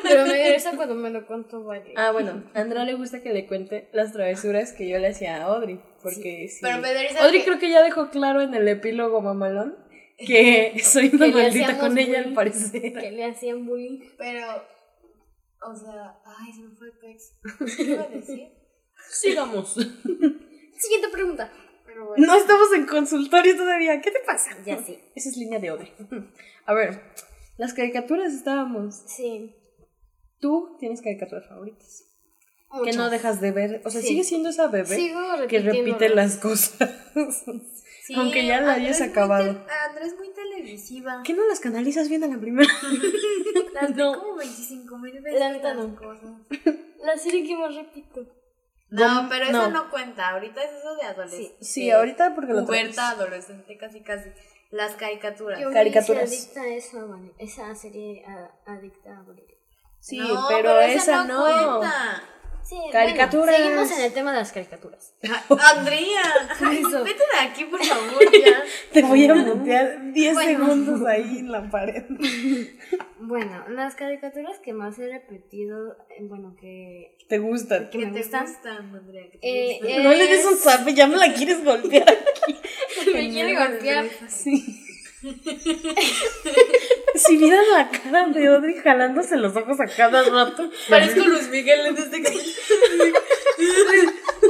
Pero me (laughs) risa cuando me lo contó Vale. Ah, bueno, a Andrea le gusta que le cuente las travesuras que yo le hacía a Audrey. Porque sí. Pero me Audrey que- creo que ya dejó claro en el epílogo mamalón que soy una Que maldita con ella al parecer. Que le hacían bullying. Pero. O sea. Ay, se me fue Pex. ¿Qué iba a decir? Sigamos. (laughs) Siguiente pregunta. Pero bueno. No estamos en consultorio todavía. ¿Qué te pasa? Ya sí. Esa es línea de Audrey. A ver, las caricaturas estábamos. Sí. Tú tienes caricaturas favoritas. Que no dejas de ver. O sea, Sí. sigue siendo esa bebé Sigo que repite las cosas. (laughs) Sí, Aunque ya la hayas acabado. es muy televisiva. ¿Qué no las canalizas bien a la primera? (laughs) Las No. como 25 mil veces. La neta las no. cosas. La serie que más repito. No, pero eso no. no cuenta. Ahorita es eso de adolescente. Sí, ahorita porque lo Puberta, adolescente, casi, casi. Las caricaturas. Yo Caricaturas. adicta a eso, Vale. Esa serie a- adicta a Vale. Sí, No, pero, esa no. cuenta. Sí, Caricaturas. bueno, seguimos en el tema de las caricaturas. Ah, Andrea, (laughs) vete de aquí, por favor, ya. (laughs) Te voy a mutear 10 Bueno. segundos ahí en la pared. (laughs) Bueno, las caricaturas que más he repetido, eh, bueno, que, ¿Te gustan? que ¿Qué me te gustan. gustan, Andrea? ¿Qué te Eh, gustan? eh, No le des un zape, ya me la quieres golpear aquí. me quiere golpear. Sí. Si vieran la cara de Audrey jalándose los ojos a cada rato. Parezco Luis Miguel en este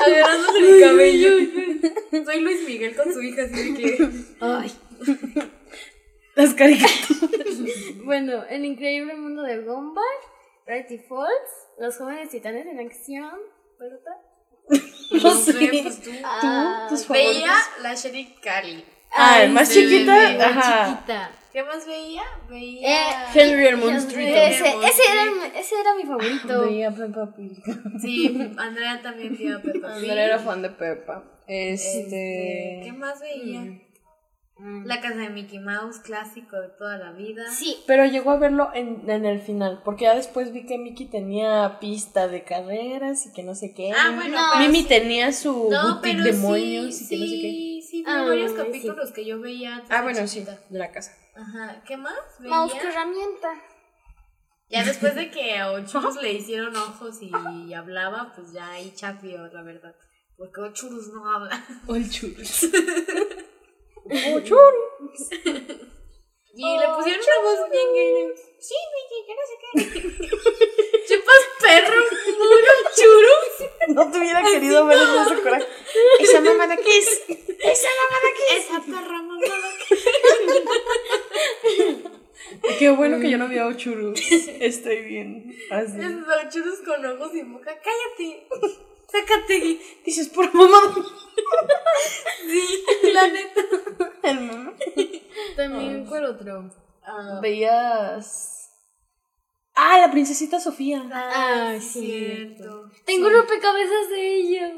Agarrándose el cabello. Soy Luis Miguel con su hija, así de que. Ay. Las caricaturas. Bueno, El increíble mundo de Gumball, Gravity Falls, Los jóvenes titanes en acción, ¿verdad? No sé, sé. pues tú. Ah, tus Veía la Sherry Carly. Ah, Ay, más chiquita. bebé, Ajá. chiquita. ¿Qué más veía? Eh, Veía. Henry el monstruito. Ese, ese, era, ese era mi favorito. (laughs) Veía Peppa Pig. Sí, Andrea también veía Peppa (laughs) Pig. Andrea era fan de Peppa. Este, Este. ¿Qué más veía? Mm. La casa de Mickey Mouse, clásico de toda la vida. Sí, Pero llegó a verlo en, en el final, porque ya después vi que Mickey tenía pista de carreras y que no sé qué. Ah, bueno, No. Mimi sí- tenía su No, boutique pero de sí, moños y que no sé qué. sí, sí, Ah, varios sí. capítulos que yo veía antes Ah, bueno, sí, de la casa. Ajá, ¿qué más veía? mouse que herramienta. Ya después de que a Ochurus le hicieron ojos y hablaba, pues ya ahí chafió, la verdad. Porque Ochurus no habla. O el churros. (laughs) o churros. Y le pusieron una voz bien gay. Sí, Vicky, que no sé qué. (laughs) Chupas perro, puro churros. No te hubiera querido ver en ese coraje. ¿Esa mamada qué es? ¿Esa mamada qué Esa perra mamada. es? Qué bueno que yo no veo churros. Estoy bien. Así. Esos churros con ojos y boca. Cállate. Sácate. Dices, por mamá. Sí, la neta. El mamá. También, ¿cuál otro? Ah, Veías. Ah, la princesita Sofía. Ah, cierto. Tengo rompecabezas de ellos.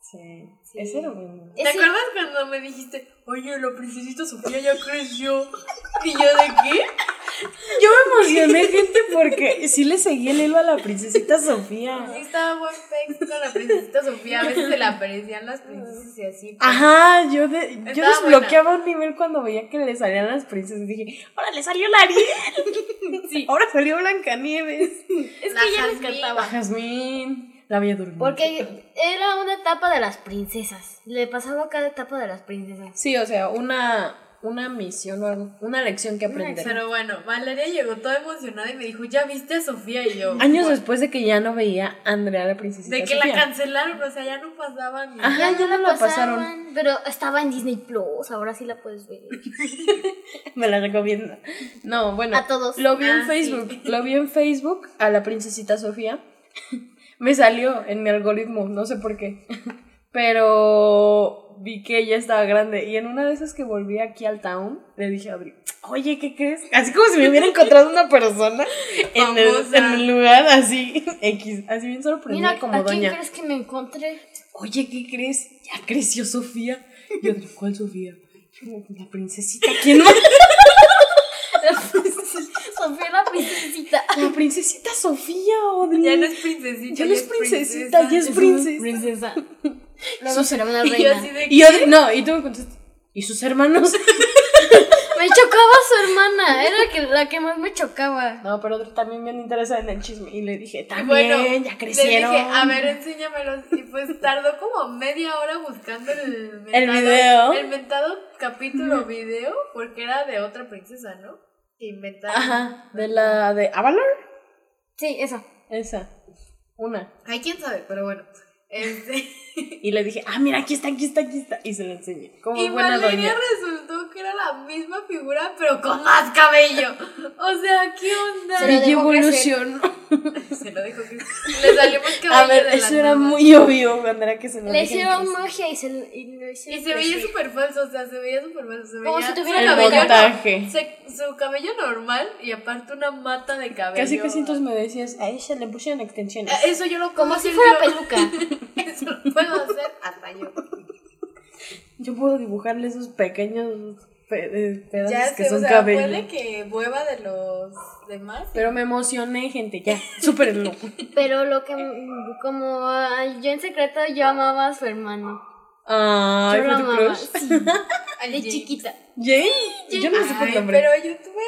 Sí. Ese era bueno. ¿Te Ese- acuerdas cuando me dijiste, oye, la princesita Sofía ya creció? ¿Y yo de qué? Yo me emocioné, gente, porque sí le seguí el hilo a la princesita Sofía. Sí, estaba buen pex con la princesita Sofía. A veces se le aparecían las princesas y así. pero- Ajá, yo, de, yo desbloqueaba un nivel cuando veía que le salían las princesas. Dije, ahora le salió la Ariel. Sí. (laughs) Ahora salió Blancanieves. Es La que ya me Jasmine. encantaba. Jazmín, la Bella Durmiente. Porque era una etapa de las princesas. Le pasaba cada etapa de las princesas. Sí, o sea, una, una misión o algo, una lección que aprender. Pero bueno, Valeria llegó toda emocionada y me dijo, ¿ya viste a Sofía? Y yo, Años "¿Cuál?". después de que ya no veía a Andrea la princesita De que Sofía. la cancelaron, o sea, ya no pasaban. Ajá, ya no la pasaron. Pero estaba en Disney Plus, ahora sí la puedes ver. (laughs) Me la recomiendo. No, bueno. A todos. Lo vi en Ah, Facebook. sí. Lo vi en Facebook a la princesita Sofía. (laughs) Me salió en mi algoritmo, no sé por qué. Pero vi que ella estaba grande. Y en una de esas que volví aquí al town, le dije a Adri, oye, ¿qué crees? Así como si me hubiera encontrado una persona en el, Famosa. en el lugar así, X, así bien sorprendida Mira, como ¿a quién doña. crees que me encontré? Oye, ¿qué crees? Ya creció Sofía. Y Adri, ¿cuál Sofía? La princesita, ¿quién más? (laughs) Sofía la princesita. La princesita Sofía, Audrey. Ya no es princesita. Ya no es princesita, ya es princesa. princesa. Luego será una (laughs) Y yo así de Y Audrey, no, y tú me contestaste. ¿Y sus hermanos? (laughs) (laughs) Me chocaba su hermana, era que, la que más me chocaba. No, pero también bien interesada en el chisme. Y le dije, también, bueno, ya crecieron. Le dije, a ver, enséñamelos. Y pues tardó como media hora buscando el mentado, El video. El mentado capítulo video, porque era de otra princesa, ¿no? Que inventaron. Ajá, de la de Avalor. Sí, esa. Esa, una. Ay, quién sabe, pero bueno. Este. (laughs) Y le dije, ah, mira, aquí está, aquí está, aquí está. Y se lo enseñé. Como y buena Valeria doña. resultó que era la misma figura, pero con más cabello. O sea, ¿qué onda? Se lo evolución. (laughs) Se lo dijo que le salió más cabello. A ver, de la eso era nada. muy obvio cuando era que se lo Le hicieron magia y, se, y lo hicieron Y se veía súper falso, o sea, se veía súper falso. Se Como veía si tuviera El cabello montaje. se- su cabello normal y aparte una mata de cabello. Casi casi entonces me decías, a ella le pusieron extensiones. Eh, Eso yo lo Como si fuera yo. peluca. (laughs) Eso lo puedo hacer hasta yo. Yo puedo dibujarle esos pequeños pe- eh, pedazos Ya que sé, son o sea, cabello. puede que mueva de los demás. Pero me emocioné, gente, ya. Súper loco. (laughs) Pero lo que, como yo en secreto, yo amaba a su hermano. Ay, yo lo tu amaba, crush. sí, (laughs) de Jane. chiquita. ¿Jane? Yo no sé por nombre. pero yo tuve.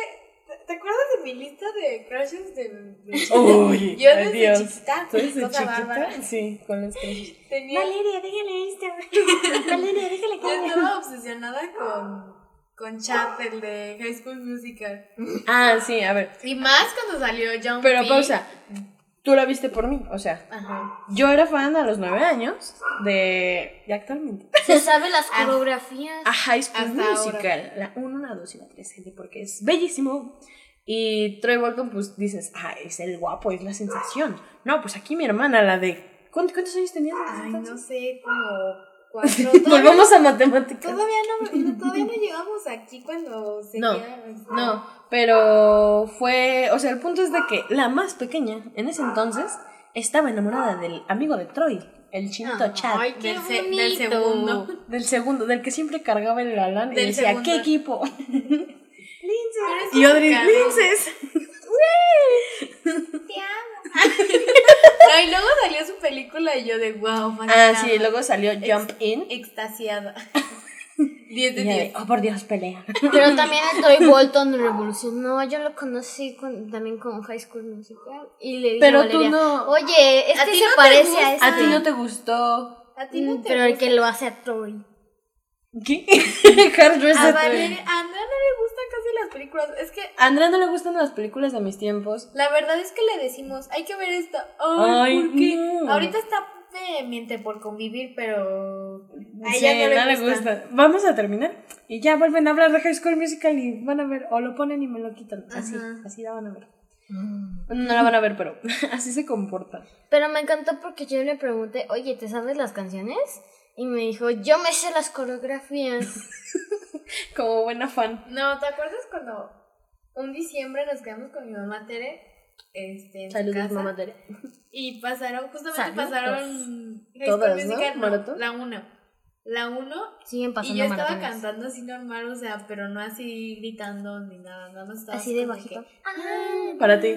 ¿Te acuerdas de mi lista de crushes de, de Uy, Yo desde Dios. chiquita, ¿Tú desde cosa chiquita? bárbara. Sí, con los crushes. tenía Valeria, déjale Instagram. (laughs) Valeria, déjale Yo estaba obsesionada con, con Chat, el de High School Musical. Ah, sí, a ver. Y más cuando salió John Pero P. pausa. Tú la viste por mí, o sea, Ajá. yo era fan a los nueve años de. ¿Y actualmente? Se sabe las coreografías. A High School Musical. La 1, la 2 y la 3, gente, porque es bellísimo. Y Troy Bolton, pues dices, ah, es el guapo, es la sensación. No, pues aquí mi hermana, la de. ¿Cuántos, cuántos años tenías? Ay, entonces? no sé, como cuatro. (laughs) Volvamos a matemáticas. todavía no, todavía no llegamos aquí cuando se No, queda- No, pero fue, o sea, el punto es de que la más pequeña en ese entonces estaba enamorada del amigo de Troy, el chinito Chad. Ay, qué Del, se- del segundo. Del segundo, del que siempre cargaba el galán y Del decía, segundo. ¿qué equipo? (laughs) Eres Y Audrey, un Linces. Te amo. (laughs) No, y luego salió su película y yo de wow, Ah, sí, luego salió Jump In. Extasiada. (laughs) 10 de Y ella de, 10. oh, por Dios, pelea. Pero (laughs) también el Troy Bolton revolucionó. Yo lo conocí con- también con High School Musical. Y le dije Pero a tú no- Oye, ¿A este ti se no te parece a este. A ti no te gustó. A ti no Mm, te Pero el que lo hace a Troy. ¿Qué? (laughs) a, Valeria, a Andrea no le gustan casi las películas. Es que. A Andrea no le gustan las películas de mis tiempos. La verdad es que le decimos, hay que ver esto. Ay, ¿por qué? Ahorita está miente por convivir, pero a ella no, le, gusta. Vamos a terminar y ya vuelven a hablar de High School Musical y van a ver, o lo ponen y me lo quitan. Así, así la van a ver. Mm. No la van a ver, pero (laughs) así se comporta. Pero me encantó porque yo le pregunté, oye, ¿te sabes las canciones? Y me dijo, yo me sé las coreografías. (laughs) Como buena fan. No, ¿te acuerdas cuando un diciembre nos quedamos con mi mamá Tere? Este, en Saludos, casa, mamá Tere. Y pasaron, justamente pasaron Todas, ¿no? la 1. La 1 siguen pasando y yo estaba cantando así normal, o sea, pero no así gritando ni nada, nada más estaba así de bajito. Ah, para ti.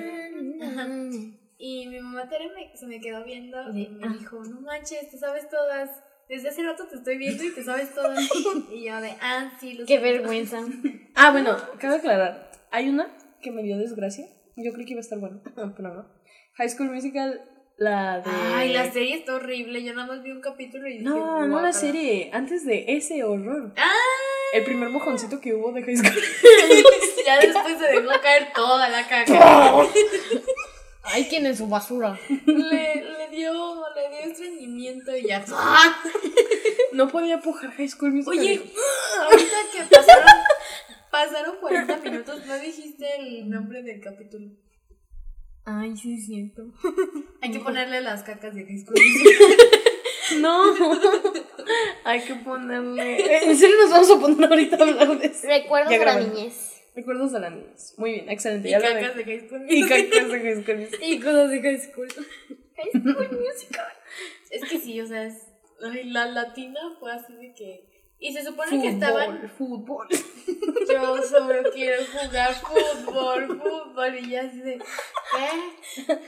Y mi mamá Tere se me quedó viendo y me ah. dijo, no manches, te sabes todas. Desde hace rato te estoy viendo y te sabes todas. (laughs) y yo de, ah, sí, lo Qué vergüenza. (laughs) ah, bueno, cabe aclarar. Hay una que me dio desgracia. Yo creí que iba a estar buena, (laughs) pero no. High School Musical la de... Ay, la serie está horrible. Yo nada más vi un capítulo y dije. No, no la serie. Antes de ese horror. ¡Ah! El primer mojoncito que hubo de High School. ya después se dejó caer toda la caca. Ay, ¿quién es su basura? Le, le dio, le dio estreñimiento y ya. (laughs) no podía pujar High School Musical. Oye, (laughs) ahorita que pasaron, pasaron 40 minutos, no dijiste el nombre del capítulo. Ay, sí es cierto. (laughs) Hay que ponerle las cacas de disco. no. Hay que ponerle. En serio nos vamos a poner ahorita a hablar de eso. Recuerdos de la niñez. Recuerdos de la niñez. Muy bien, excelente. Y cacas de high school. Y cacas de high school. y cosas de high school. High school musical. Es que sí, o sea, es... la latina fue así de que y se supone que estaban. Fútbol. Yo solo quiero jugar fútbol, fútbol. Y ya así de. ¿Qué?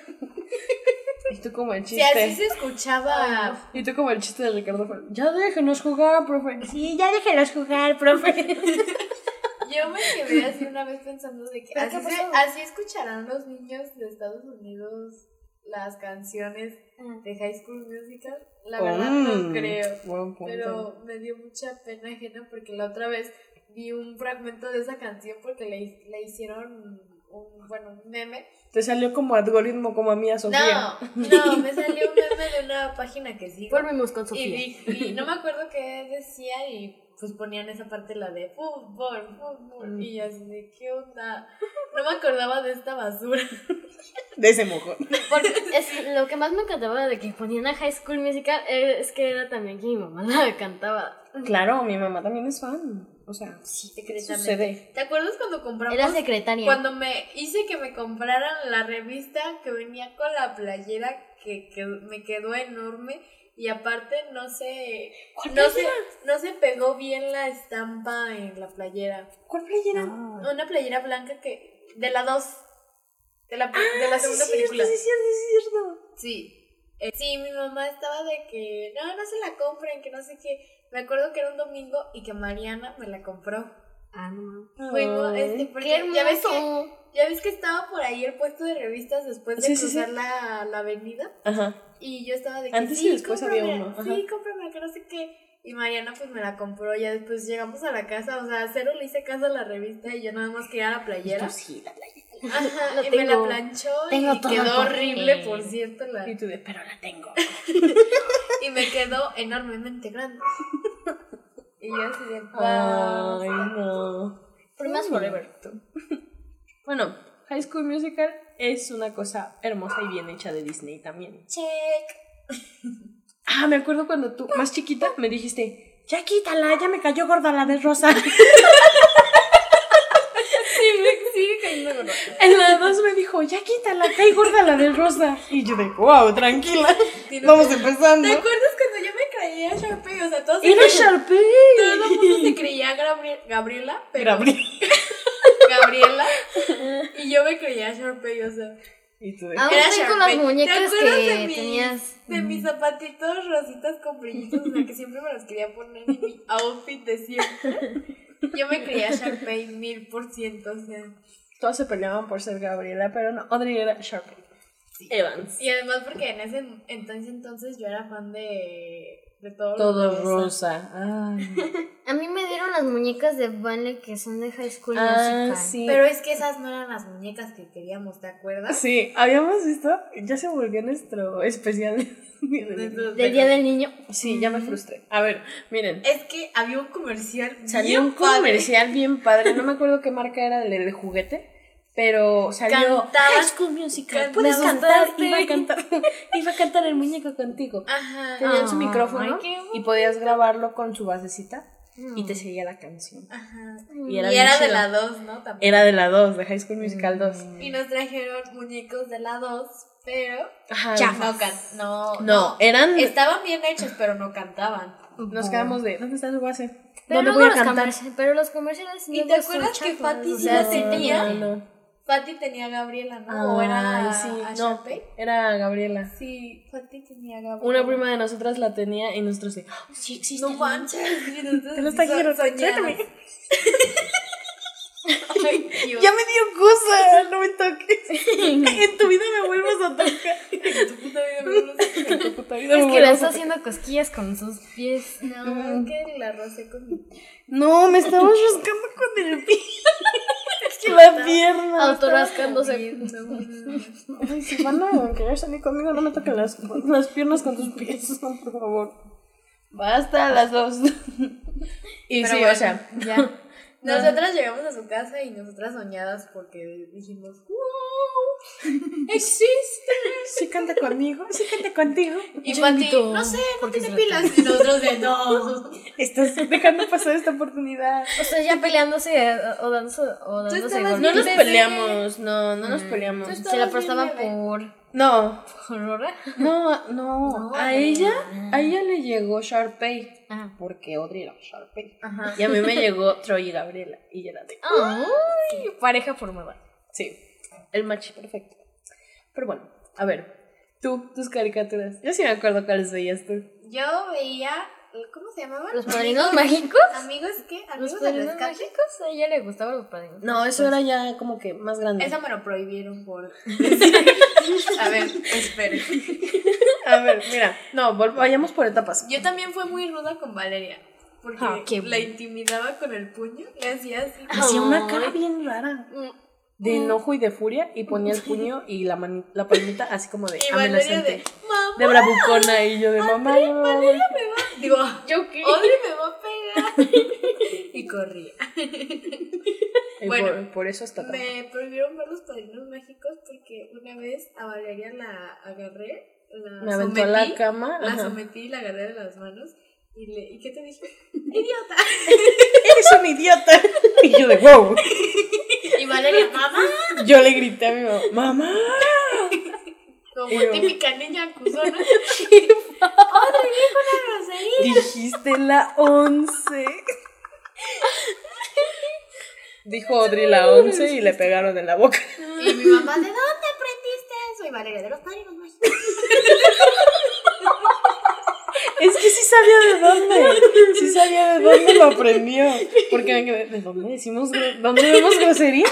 Y tú como el chiste. Sí, así se escuchaba. Y tú como el chiste de Ricardo Ya déjenos jugar, profe. Sí, ya déjenos jugar, profe. Yo me quedé así una vez pensando de que así, así escucharán los niños de Estados Unidos las canciones de High School Musical. La verdad no mm, creo. Pero me dio mucha pena ajena porque la otra vez vi un fragmento de esa canción porque le, le hicieron un, bueno, un meme. Te salió como algoritmo como a mí a Sofía. No, no, me salió un meme de una página que sí. Volvemos con Sofía. Y, y, no me acuerdo qué decía y pues ponían esa parte la de fútbol, fútbol. Y así de, ¿qué onda? No me acordaba de esta basura. De ese mojón. Porque es, lo que más me encantaba de que ponían a High School Musical es que era también que mi mamá la cantaba. Claro, mi mamá también es fan. O sea, sí, sucede. ¿Te acuerdas cuando compramos? Era secretaria. Cuando me hice que me compraran la revista que venía con la playera que, que me quedó enorme y aparte no se no se, no se pegó bien la estampa en la playera. ¿Cuál playera? Una playera blanca que de la 2 de la, de la ah, segunda película. Sí, sí, sí, cierto. Sí. Eh, sí, mi mamá estaba de que no, no se la compren, que no sé qué. Me acuerdo que era un domingo y que Mariana me la compró. Ah, no. Bueno, este, porque ya ves que ya ves que estaba por ahí el puesto de revistas después de cruzar La, la avenida. Ajá. Y yo estaba de que Antes y después había uno. Sí, cómprame, que no sé qué. Y Mariana pues me la compró, ya después llegamos a la casa, o sea, cero le hice caso a la revista y yo nada más quería la playera. sí, la playera. Ajá, y me la planchó y quedó horrible, por cierto. La... Y tú de, pero la tengo. (laughs) y me quedó enormemente grande. (laughs) y yo así de, Ay, no. Primas forever. (laughs) Bueno, High School Musical es una cosa hermosa y bien hecha de Disney también. Check. (laughs) Ah, me acuerdo cuando tú, más chiquita, me dijiste, ya quítala, ya me cayó gorda la de Rosa. (laughs) En la 2 me dijo, ya quítala, cae gorda la de rosa. Y yo de, wow, tranquila. Vamos empezando. ¿Te acuerdas cuando yo me creía Sharpay? O sea, todos Era Sharpay. Todo el mundo se creía Gabriela, pero. Gabriela. (laughs) Gabriela. Y yo me creía Sharpay, o sea. ¿Y tú de Aún con las muñecas que de mis, tenías. De mis zapatitos rositas con brillitos, o sea, que siempre me los quería poner en mi outfit de siempre. Yo me creía Sharpay mil por ciento, o sea. Todos se peleaban por ser Gabriela, pero no, Audrey era Sharpay. Evans. Y además porque en ese entonces, entonces yo era fan de, de todo, Todo rosa. rosa. Ay. (laughs) A mí me dieron las muñecas de Vale que son de High School Ah, Musical. sí. Pero es que esas no eran las muñecas que queríamos, ¿te acuerdas? Sí, habíamos visto, ya se volvió nuestro especial. Del Día del Niño. Sí, ya me frustré. A ver, miren. Es que había un comercial. Salió bien un padre. comercial bien padre. No me acuerdo qué marca era el de juguete. Pero salió Cantabas- (laughs) High School Musical. Puedes cantar, iba a cantar, (laughs) iba a cantar el muñeco contigo. Ajá. Tenían su micrófono y podías grabarlo con su basecita y te seguía la canción. Ajá. Y Y era de la 2, ¿no? También. Era de la 2, de High School Musical 2. Y nos trajeron muñecos de la 2, pero Ajá. no, can no, No, eran. Estaban bien hechos, pero no cantaban. Nos quedamos de. ¿Dónde está su base? Pero ¿Dónde voy a los cantar? pero los comerciales ¿Y te acuerdas que Fati sí la tenía? Fati tenía a Gabriela, ¿no? ¿O era Ay, sí, a no, Sharpay? era Gabriela. Sí, Fati tenía a Gabriela. Una prima de nosotras la tenía y nosotros de, "Oh, sí existe. No manches. (laughs) Te lo. (laughs) Ay, (laughs) Dios. Ya me dio cosa, no me toques. en tu vida me vuelvas a tocar. En tu puta vida me vuelves a- En tu puta vida Es me que le vuelvas está tocar. haciendo cosquillas con sus pies. No, es que la rocé con mi No, me estabas rascando con el pie. La pierna. Autorascándose. (laughs) Ay, si van a querer salir conmigo, no me toquen las, las piernas con tus pies, (laughs) por favor. Basta, las dos. Y Pero sí, bueno. o sea, Ya. (laughs) Nosotras llegamos a su casa y nosotras soñadas porque dijimos, wow, existe. sí canta conmigo, sí canta contigo. Y Yo Pati, invito, no sé, no porque tiene pilas. Y nosotros de no. Estás dejando pasar esta oportunidad. O sea, ya peleándose eh, o dándose, o dándose. No nos peleamos, no, no nos peleamos. Tú Se la bebé. por... No, ¿Por Rora? no, no. A ella, a ella le llegó Sharpay. Ah. Porque Audrey era Sharpay. Ajá. Y a mí me (laughs) llegó Troy y Gabriela. Y yo era de. Ay, pareja formada. Sí, el match perfecto. Pero bueno, a ver, tú, tus caricaturas. Yo sí me acuerdo cuáles veías tú. Yo veía, ¿cómo se llamaban? ¿Los padrinos mágicos? Amigos, ¿qué? ¿Los Amigos de padrinos mágicos? A ella le gustaban los padrinos. No, eso era ya como que más grande. Eso me lo prohibieron por. (laughs) (laughs) A ver, esperen. A ver, mira, no, vayamos por etapas. Yo también fui muy ruda con Valeria. Porque Ah, qué la intimidaba con el puño. Le hacía así. Hacía una cara bien rara. Mm. De enojo y de furia y ponía el puño y la, mani- la palmita así como de Y Valeria de, amenazante. mamá, De bravucona y yo de mamá. no, no, no". me va. Digo, ¿Yo qué? Audrey me va a pegar. (laughs) y corría. (laughs) Y Bueno, por, por eso está tan... Me prohibieron ver los padrinos mágicos porque una vez a Valeria la agarré, la Me aventó a la cama. la ajá. sometí y la agarré de las manos. Y, le, ¿Y qué te dije? (laughs) ¡Idiota! Eres un idiota. (laughs) Y yo de wow. Y Valeria, mamá, Yo le grité a mi mamá, mamá. como yo- típica niña acusona. (laughs) ¡Audrey dijo una grosería! Dijiste la once. Dijo Audrey la once y le pegaron en la boca. Y mi mamá, ¿de dónde aprendiste eso? Y Valeria, de los padrinos mágicos. Es que sí sabía de dónde. Sí sabía de dónde lo aprendió. Porque me quedé, ¿de dónde decimos, dónde vemos grosería?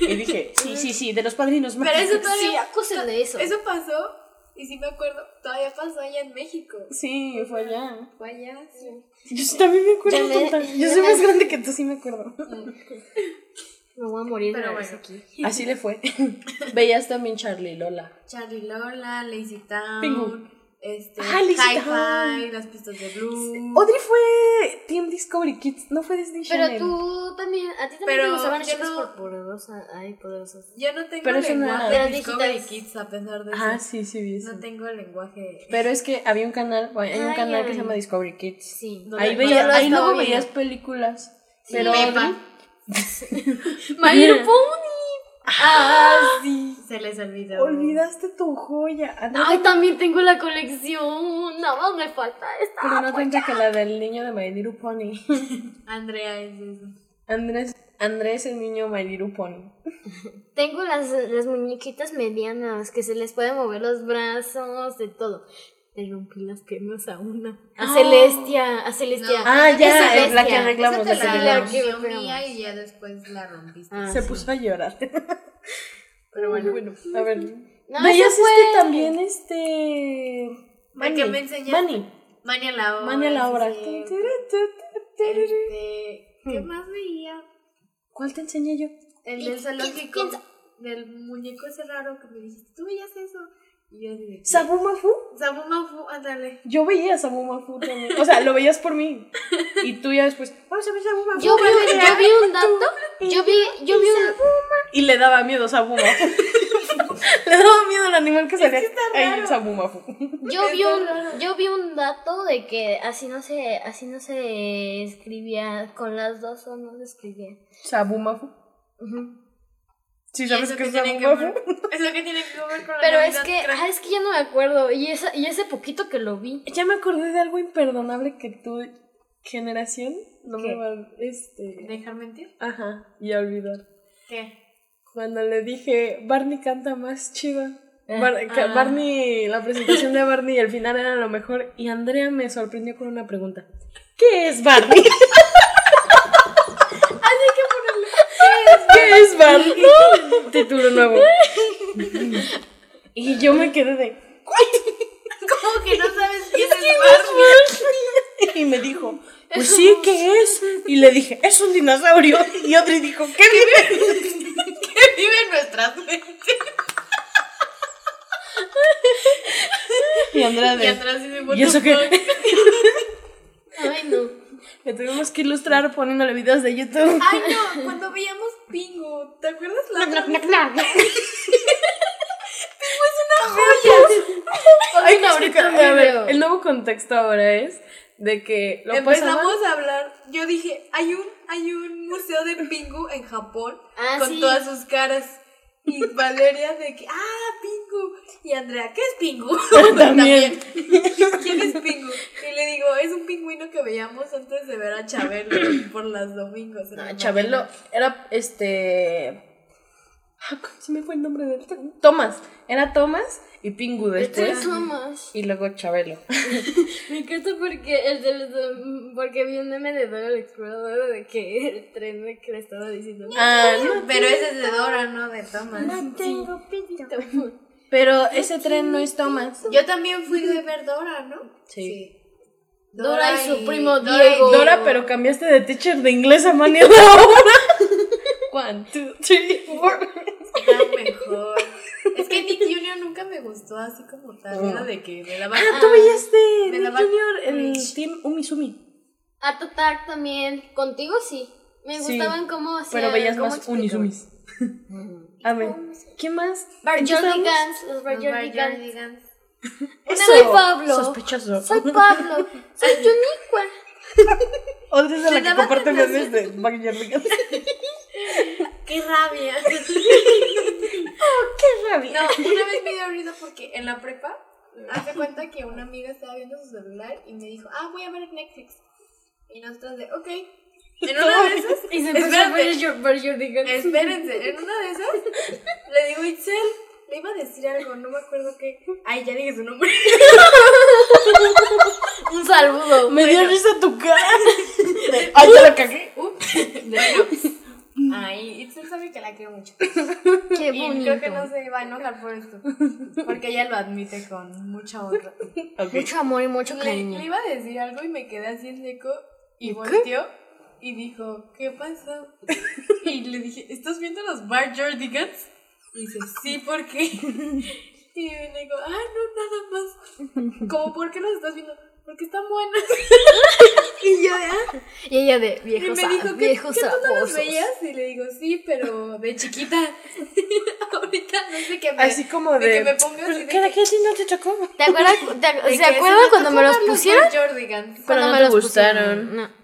Y dije, sí, sí, sí, de los padrinos Pero mágicos. eso todavía. Sí, acusen de eso. Eso pasó, y sí me acuerdo, todavía pasó allá en México. Sí, fue allá. Fue allá, sí. Yo sí también me acuerdo, me-. Yo soy me- más grande que tú, sí me acuerdo. (laughs) Me voy a morir Pero bueno. aquí. Así le fue. Veías también Charlie Lola. Charlie Lola, Lazy Town, Pingu. Este, Ah, Hi-Fi, las pistas de Blue. Audrey fue Team Discovery Kids, no fue Disney Pero Channel. tú también, a ti también Pero te gustaban chicas no- por poderosas. Ay, poderosas. Yo no tengo Pero eso no lenguaje era- de Discovery digitales. Kids a pesar de eso. Ah, sí, sí, vi eso. No tengo el lenguaje. Pero es que había un canal, bueno, hay un Ay, canal que ay. se llama Discovery Kids. Sí. ¿Dónde- Ahí, veía, lo ahí luego veías películas. Pero Pepa. Audrey- My Little Pony. Ah, sí. Se les olvidó. olvidaste tu joya. Andrea, Ay, también tengo la colección. Nada más me falta esta. pero no tanto que la del niño de My Little Pony. (laughs) Andrea es eso. Andrés, Andrés el niño My Little Pony. (laughs) Tengo las, las muñequitas medianas que se les puede mover los brazos, de todo. Le rompí las piernas a una. A Ah. Celestia, a Celestia. No. Ah, ya, Esa es la que arreglamos. Esa La te que la la que- mía y ya después la rompiste. Ah, Se sí. puso a llorar. (laughs) Pero bueno. a ver. No, Veías este también, este. La que me enseñaste. Manny. Mani a la obra. Manny a la tu, tu. Este, ¿Qué Hmm. más veía? ¿Cuál te enseñé yo? El del zoológico. Del muñeco ese raro que me dijiste, ¿tú veías eso? Y yo dije, ¿Sabumafu? Sabu Mafu, ándale. Yo veía Sabumafu también. O sea, lo veías por mí. (laughs) Y tú ya después, vamos a ver Sabumafu. Yo vi, yo vi un dato. Yo vi, yo vi un, Y le daba miedo Sabumafu. (laughs) le daba miedo al animal que salía ahí Sabumafu. yo vi un, yo vi un dato de que así no se, así no se escribía con las dos o no se escribía. Sabumafu. Ujú. ¿Sí ¿Y sabes eso qué es que Sabumafu? ver? (laughs) Eso que tiene que ver con la Pero es que, crack? ah, es que ya no me acuerdo y esa, y ese poquito que lo vi. Ya me acordé de algo imperdonable que tu generación no me va a... Este... ¿Dejar mentir? Ajá, y a olvidar. ¿Qué? Cuando le dije, Barney canta más chido. Bar- que ah. Barney, la presentación de Barney y el final era lo mejor. Y Andrea me sorprendió con una pregunta. ¿Qué es Barney? (laughs) ¿Qué es Barney? Título nuevo. Y yo me quedé de... ¿Cómo que no sabes quién es Barney? Y me dijo, pues sí, ¿qué es? Y le dije, es un dinosaurio. Y Audrey dijo, ¿qué vive? Que vive en nuestras mentes. Y Andrea Y de... atrás dice, ¿Y eso qué? (laughs) Ay, no. Le tuvimos que ilustrar poniéndole videos de YouTube. Ay, no, cuando veíamos Pingu, ¿te acuerdas la otra vez? Hay que ahorita explicarle, a ver, el nuevo contexto ahora es de que lo pasaban- Empezamos a hablar, yo dije, hay un, hay un museo de Pingu en Japón Ah, con sí. todas sus caras. Y Valeria de que, ah, Pingu. Y Andrea, ¿qué es Pingu? (laughs) (laughs) También. (laughs) ¿Quién es Pingu? Y le digo, es un pingüino que veíamos antes de ver a Chabelo por las domingos. la Chabelo era este. Ah, ¿cómo Se me fue el nombre del. Tomás. Era Tomás y Pingu después. Este Thomas. Y luego Chabelo. (laughs) Me encanta porque el del- porque vi un meme de Dora la Exploradora de que el tren de que le estaba diciendo. Ah, no. Pero ese es de Dora, no de Thomas. tengo pito. Pero ese tren no es Tomás. Yo también fui de ver Dora, ¿no? Sí. Dora y su primo Diego. Dora, pero cambiaste de teacher de inglés a Manny (laughs) ahora. One, two, three, four. Era mejor. Es que Nick Jr. nunca me gustó así como tal. Era de que me daba. Ah, tú veías de Nick Junior el. Team Umisumi. Art Attack también. Contigo sí. Me gustaban cómo hacían. Pero veías cómo más. Unisumis. A ver, ¿qué más? Barjordigans, los. (laughs) Eso, Soy Pablo. Sospechoso. Soy Pablo. Soy Yuniqua. Otra es de la que comparte memes de Backyardigans. ¡Qué rabia! (laughs) ¡Qué rabia! No, una vez me dio risa porque en la prepa, hace cuenta que una amiga estaba viendo su celular y me dijo, ah, voy a ver Netflix. Y nosotros de, ok. En una de esas, (laughs) Y se empezó a ver Your- espérense, en una de esas, le digo, Itzel, le iba a decir algo, no me acuerdo qué. Ay, ya dije su nombre. (laughs) Un saludo. Me dio risa tu cara. Ay, te la cagué. Bueno, ay, Itzel sabe que la quiero mucho. (laughs) Qué Y bonito. creo que no se va a enojar por esto. Porque ella lo admite con mucha honra. (laughs) Mucho amor y mucho cariño. le iba a decir algo y me quedé así en seco y volteó y dijo, ¿qué pasó? Y le dije, ¿estás viendo los Bar Jordigans? Y dice, sí, ¿por qué? (laughs) Y le digo, ah, no, nada más. Como, ¿por qué los estás viendo? Porque están buenos. (laughs) y yo, ah. Y ella de Y viejo, me sa- dijo, ¿qué, viejo ¿qué tú no los veías? Y le digo, sí, pero de chiquita. (laughs) Ahorita no sé qué me... Así como de. de que me pongas así de ¿Qué de que- qué no te tocó? ¿Te acuerdas, te- de ¿Se que acuerdan me cuando me los pusieron? Jordigans. Cuando no me te los gustaron. pusieron, No.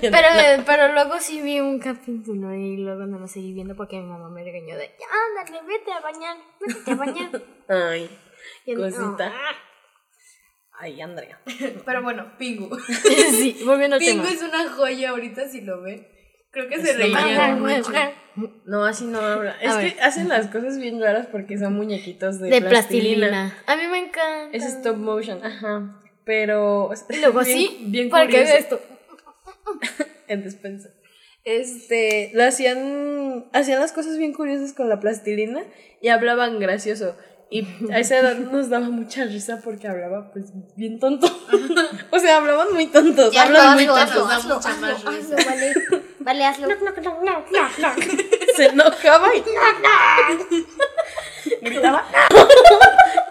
Pero, pero luego sí vi un capítulo y luego no me seguí viendo porque mi mamá me regañó de "Ya, ándale, vete a bañar, vete a bañar. (laughs) Ay, Y- cosita. Ah. Ay, Andrea. (laughs) Pero bueno, Pingu. (laughs) sí, volviendo al Pingu tema. es una joya ahorita si lo ven. Creo que se Es reían mejor. mucho. No, así no habla. Es A que ver. hacen las cosas bien raras porque son muñequitos de, De plastilina. plastilina. A mí me encanta. Es stop motion, ajá. Pero. Y luego bien- así, Bien para curioso. vea esto. (laughs) En despensa. este, lo hacían, hacían las cosas bien curiosas con la plastilina y hablaban gracioso. Y a esa edad nos daba mucha risa porque hablaba pues bien tonto. (laughs) o sea, hablaban muy tontos. Ya, hablan muy hazlo, tontos. hazlo, mucha más hazlo, risa. vale. Vale, hazlo. (laughs) Se enojaba y gritaba.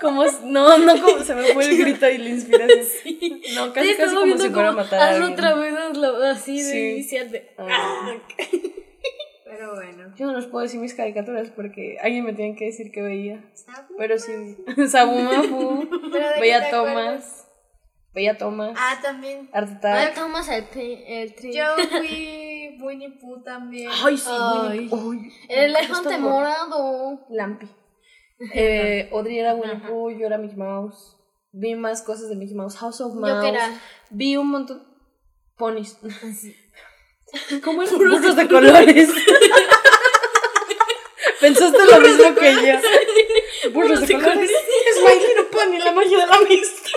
como no, no como se me fue el grito y la inspiración. No, casi Sí, casi como si fuera a matar a hazlo alguien. otra vez, hazlo así de Sí. iniciante. Ah. Pero bueno. Yo no les puedo decir mis caricaturas porque alguien me tiene que decir que veía. Pero sí. Sabumafu. (laughs) (laughs) ¿Pero de qué Veía Thomas. Veía Thomas. Ah, también. Art Ahora Attack. tomas el, el tri- Yo (laughs) fui Winnie Pooh también. Ay, sí, Ay. Winnie Pooh. Ay, El elefante morado. Lampi. Eh, Audrey era Winnie Pooh, yo era Mickey Mouse. Vi más cosas de Mickey Mouse. House of Mouse. Yo que era. Vi un montón. Ponis. ¿Cómo eran? Burros de colores. Pensaste lo mismo que yo. (laughs) Burros de colores. Es My Little Pony, la magia de la amistad.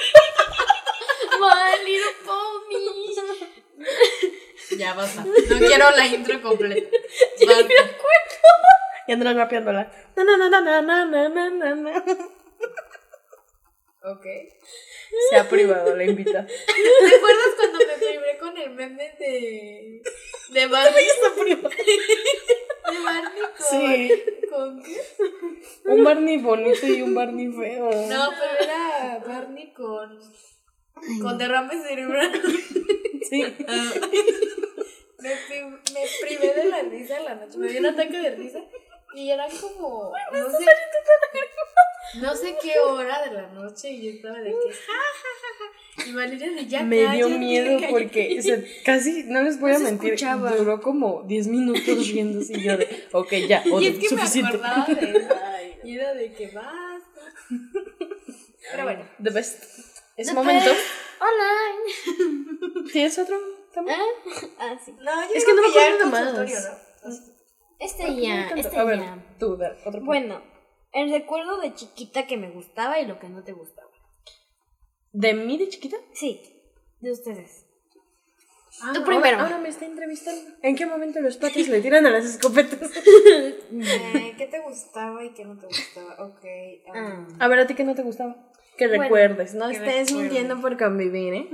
My Little Pony. Ya basta. No quiero la intro completa. (laughs) Ya me acuerdo. Y andan rapeándola. Na, na, na, na, na, na, na, na. Ok. Se ha privado la invita. (laughs) ¿Te acuerdas cuando me privé con el meme de. de (laughs) Barney? (laughs) De Barney con. Sí. ¿Con qué? Un Barney bonito y un Barney feo. No, pero era Barney con. con derrame cerebral. Sí. Me, pri- me privé de la risa en la noche. Me dio un ataque de risa. Y eran como. No sé. No sé qué hora de la noche. Y yo estaba de que. Ja, ja, ja, ja. Y Valeria de ya. Me dio miedo cállate". porque o sea, casi, no les voy a No se mentir, escuchaba. duró como 10 minutos riéndose y yo de, ok, ya, o (laughs) Y de, es que suficiente. me acordaba de. (laughs) Y era de que basta. (laughs) Pero bueno. The best. Es The momento. best. Online. ¿Tienes otro tema? ¿Eh? Ah, sí. No, yo Es creo que no me acuerdo de más. ¿no? Este ya, este a ver, ya. tú, otro. Bueno, el recuerdo de chiquita que me gustaba y lo que no te gustaba. ¿De mí de chiquita? Sí, de ustedes. Ah, Tú ahora- primero. Ahora, me está entrevistando. ¿En qué momento los patos le tiran a las escopetas? (laughs) Eh, ¿Qué te gustaba y qué no te gustaba? Ok. ah. Ah. A ver, ¿a ti qué no te gustaba? Que Bueno, recuerdes, no que estés recuerde. mintiendo por convivir, ¿eh?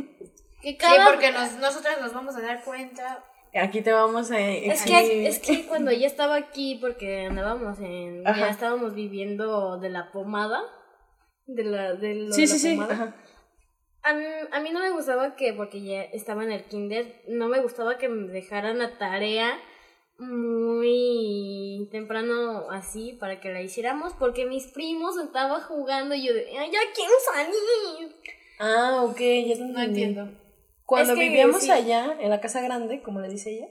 Que Sí, cada... porque nos, nosotras nos vamos a dar cuenta. Aquí te vamos a... Es aquí- que, es que cuando ella estaba aquí, porque andábamos en... Ajá. Ya estábamos viviendo de la pomada. De la, de lo Sí, de sí, la sí. pomada. Ajá. A mí, a mí no me gustaba que, porque ya estaba en el kinder, no me gustaba que me dejaran la tarea muy temprano así para que la hiciéramos, porque mis primos estaban jugando y yo de, "Ay, ya quiero salir. Ah, ok, ya te No entiendo. Cuando Es que vivíamos sí. allá, en la casa grande, como le dice ella,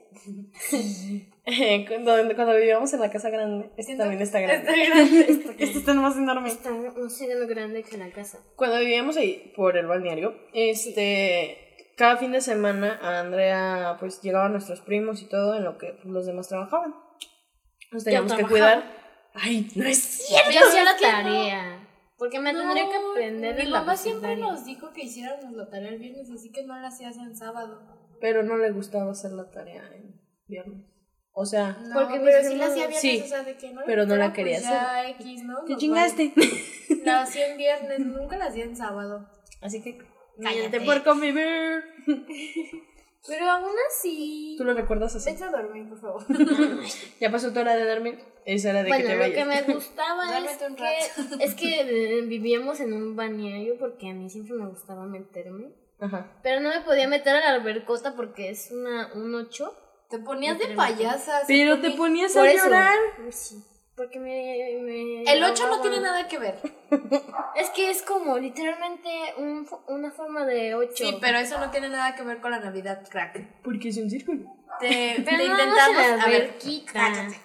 (laughs) cuando, cuando vivíamos en la casa grande, este Siento- también está grande. Está (laughs) grande. Este está más enorme. Está lo grande que la casa. Cuando vivíamos ahí, por el balneario, este, cada fin de semana a Andrea, pues llegaban nuestros primos y todo, en lo que pues, los demás trabajaban. Nos teníamos que cuidar. Ay, no es cierto. Yo hacía la tarea. Porque me tendría que aprender Mi la mamá siempre nos dijo que hiciéramos la tarea el viernes, así que no la hacías en sábado. Pero no le gustaba hacer la tarea en viernes. O sea, No, Porque pero sí la hacía viernes, sí, o sea, de que no pero no la gustara, quería pues ya X, ¿no? te chingaste. La hacía en viernes, nunca la hacía en sábado. Así que, Cállate. cállate por convivir. (laughs) Pero aún así... Tú lo recuerdas así. Vete a dormir, por favor. (laughs) Ya pasó tu hora de dormir. Es hora de que Bueno, te lo vayas. que me gustaba (laughs) es un que, (laughs) es que eh, vivíamos en un balneario porque a mí siempre me gustaba meterme. Ajá. Pero no me podía meter a la albercota porque es una, un 8. Te ponías de payasa. Pero te ponía- ponías Por a eso. llorar. Sí, porque me... me El 8 no tiene nada que ver. (laughs) Es que es como literalmente un, una forma de 8. Sí, pero eso no tiene nada que ver con la Navidad, crack. Porque es un círculo. Te, (laughs) Pero intentamos. la A ver, cállate.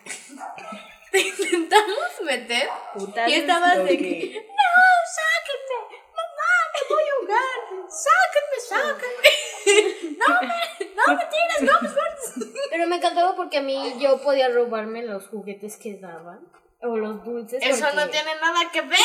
(laughs) Te intentamos meter. Puta Y estabas de que. ¡No, sáquenme! ¡Mamá, me voy a ahogar! ¡Sáquenme, sáquenme! ¡No me, no me tires, no (laughs) me sueltes! Pero me encantaba porque a mí yo podía robarme los juguetes que daban. O los dulces. Eso porque- no tiene nada que ver.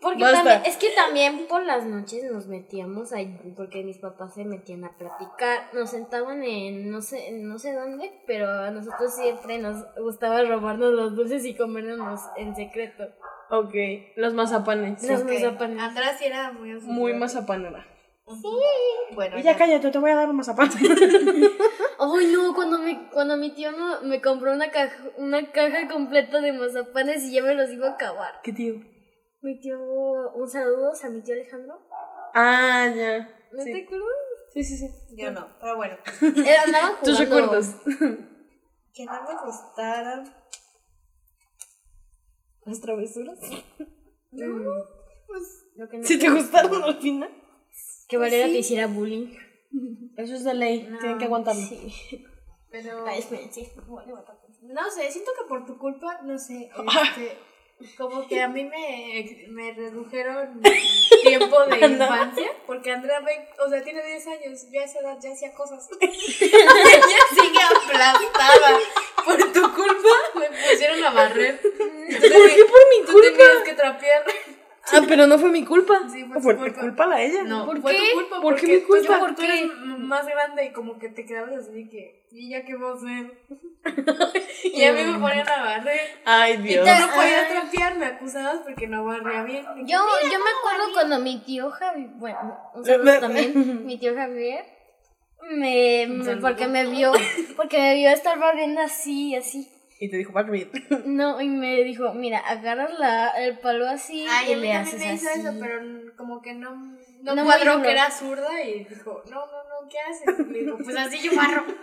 Porque también, es que también por las noches nos metíamos ahí, porque mis papás se metían a platicar, nos sentaban en no sé, no sé dónde, pero a nosotros siempre nos gustaba robarnos los dulces y comernos en secreto. Ok, los mazapanes. Los mazapanes. Sí era muy Muy mazapanera. Bueno, Y ya cállate, te voy a dar un mazapán. (laughs) Ay, no, cuando mi, cuando mi tío no, me compró una caja, una caja completa de mazapanes y ya me los iba a acabar. ¿Qué tío? Mi tío, un saludo a mi tío Alejandro. Ah, ya. ¿No Sí. te acuerdas? Sí, sí, sí. Yo no, pero bueno. Eh, andaban (laughs) jugando. Tus recuerdos. Que no me gustara. Las travesuras. No, pues. Lo que no Si te gustaron al final. Que Valeria Sí. te hiciera bullying. (laughs) Eso es de ley. Tienen que aguantarlo. Sí. Pero. Ay, esperen, sí. No sé, siento que por tu culpa, no sé, (laughs) este, como que a mí me, me redujeron (laughs) tiempo de infancia, porque Andrea ve, o sea, tiene 10 años, yo a esa edad ya hacía cosas. Ella sigue aplastada. Por tu culpa me pusieron a barrer. ¿Por qué por mi Tú culpa? tenías que trapear. Ah, pero no fue mi culpa. Sí, fue fue culpa. culpa de ella. No, ¿Por fue qué? tu culpa. ¿Por qué mi culpa? Tú, eres más grande y como que te quedabas así de que, ¿y ya qué vamos a hacer? y a mí me ponían a barrer. Ay, Y Dios. tú no podías trapear, me acusabas porque no barría bien. Yo, yo me acuerdo cuando mi tío Javier, bueno, un saludo también, (laughs) mi tío Javier, me, porque me vio, porque me vio estar barriendo así, así. Y te dijo, Barbie. (laughs) No, y me dijo, mira, agarras la, el palo así Ay, y a mí le también haces me hizo así. eso, pero como que no, no, No me cuadró dijo. que era zurda y dijo, no, no, no, ¿qué haces? Y le digo, pues así yo barro. (laughs)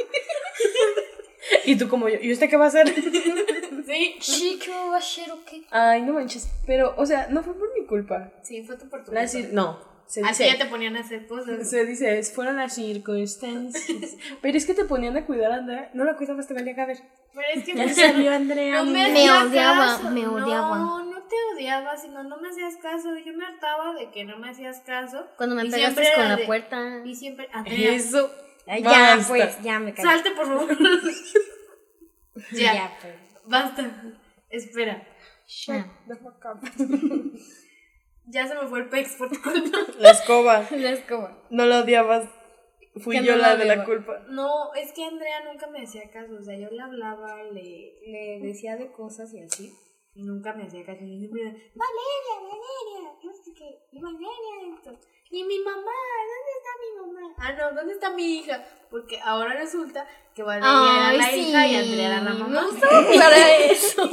Y tú como yo. ¿Y usted qué va a hacer? (laughs) sí. Sí, ¿qué va a hacer o qué? Ay, no manches. Pero, o sea, no fue por mi culpa. Sí, fue tu por tu La culpa. no. Se Así ya te ponían a hacer cosas. se dice, fueron las circunstancias. (laughs) Pero es que te ponían a cuidar a Andrea. No la cuidabas, te valía caber. Pero es que Ya pues, salió Andrea. no me, Me odiaba, caso. me odiaba. No, no te odiaba, sino no me hacías caso. Yo me hartaba de que no me hacías caso. Cuando me pegaste siempre con la de- puerta. Y siempre, Andrea, Eso. Ay, ya, Basta. pues, ya me caí. salte por favor. (laughs) ya, Ya, pues. basta. Espera. Ah. (laughs) Ya se me fue el pex por tu (laughs) culpa. La escoba. La escoba. No la odiabas. Fui yo no la la de la culpa. No, es que Andrea nunca me hacía caso. O sea, yo le hablaba, le, le decía de cosas y así. Y nunca me hacía caso. Y siempre Valeria, Valeria. No sé qué. Valeria esto. Y mi mamá, ¿dónde está mi mamá? Ah, no, ¿dónde está mi hija? Porque ahora resulta que Valeria Ay, era la sí. hija y Andrea era la mamá. Me gustaba jugar (laughs) a eso.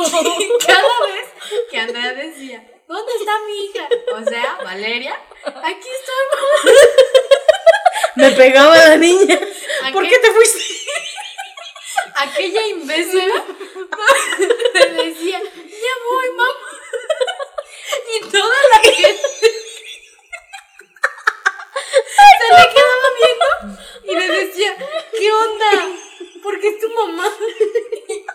Cada vez que Andrea decía, ¿dónde está mi hija? O sea, Valeria, aquí estoy, Me pegaba la niña. mamá. ¿Por qué te fuiste? Aquella imbécil le decía, ya voy, mamá. Y toda la gente se le quedaba viendo y le decía, ¿qué onda? ¿Por qué es tu mamá?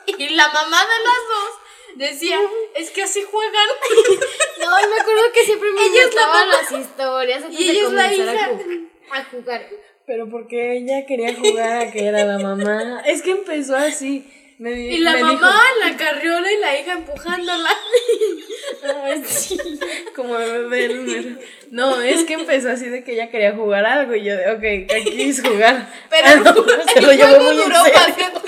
Y la mamá de las dos decía, es que así juegan. (laughs) No, y me acuerdo que siempre me Ella es la mamá. las historias antes Y de ella es la hija. a, ju- a jugar. Pero porque ella quería jugar a que era la mamá. Es que empezó así. Me, Y la me mamá en la carriola y la hija empujándola. dijo, (laughs) "Ay, sí", como bebé. No, es que empezó así de que ella quería jugar algo. Y yo de, ok, ¿qué quieres jugar? Pero Ah, no, se lo llevó juego muy en duró serio. (laughs)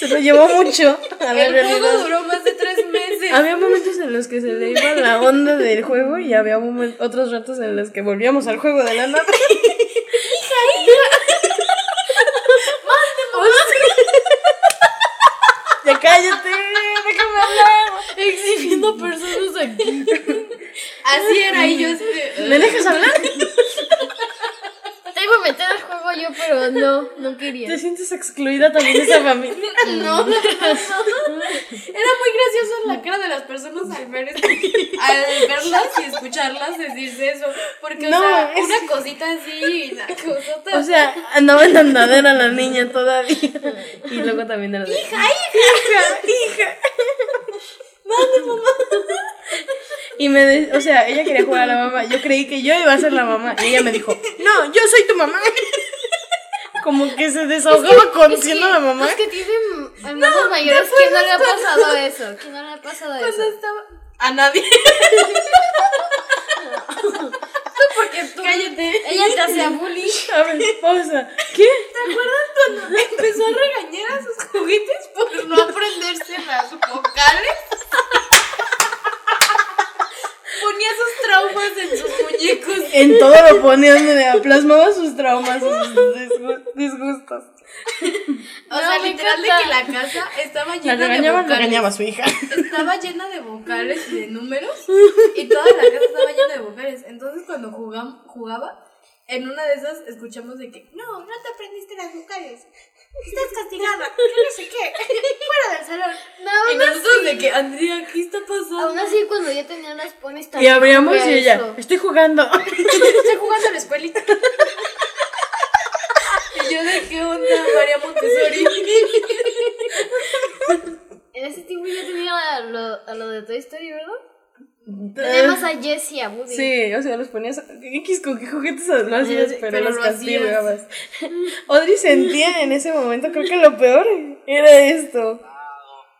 Se lo llevó mucho. (laughs) A El juego realidad. duró más de tres meses. Había momentos en los que se le iba la onda del juego y había otros ratos en los que volvíamos al juego de la nada. (laughs) Ya cállate, déjame hablar. Exhibiendo personas aquí. Así era y yo así ¿Me dejas hablar? (laughs) Te iba a meter yo, pero no, no ¿Te quería. sientes excluida también de esa familia? (laughs) No, no, no. Era muy gracioso la cara de las personas al ver al verlas y escucharlas decirse eso. Porque, o sea, es- una cosita así y la cosota. O sea, andaba en andadera la niña todavía. Y luego también era de... ¡Hija, hija! ¡Hija! ¡Mande, mamá! Y me... de- o sea, ella quería jugar a la mamá. Yo creí que yo iba a ser la mamá. Y ella me dijo, no, yo soy tu mamá. Como que se desahogaba conociendo a la mamá. Es que tienen hermanos no, mayores. ¿Quién (laughs) no le ha pasado eso? ¿Quién no le ha pasado eso? Estaba... A nadie. no. (laughs) Porque tú. Cállate. Ella te hacía bullying. A ver, pausa. ¿Qué? ¿Te acuerdas cuando empezó a regañar a sus juguetes por no (laughs) aprenderse las vocales? Ponía sus traumas en sus muñecos. En todo lo ponían, plasmaba sus traumas, sus disgu- disgustos. O No, sea, literal de que la casa estaba La llena de vocales. regañaba a su hija. Estaba llena de vocales y de números y toda la casa estaba llena de vocales. Entonces cuando jugam- jugaba, en una de esas escuchamos de que no, no te aprendiste las vocales. (laughs) Estás castigada. No sé qué. (laughs) Fuera del salón. No, Y aún nosotros así, de que, Andrea, ¿qué está pasando? aún así cuando yo tenía las ponis Y abríamos y ella, eso. estoy jugando. (laughs) Estoy jugando a la escuelita. Y yo de qué onda, María Montessori. En ese tiempo yo tenía a lo, a lo de Toy Story, ¿verdad? Teníamos a Jessie y a Woody. Sí, o sea, los ponías. X con qué juguetes lo hacías, pero, pero los lo castigabas. (laughs) Audrey sentía en ese momento, creo que lo peor era esto.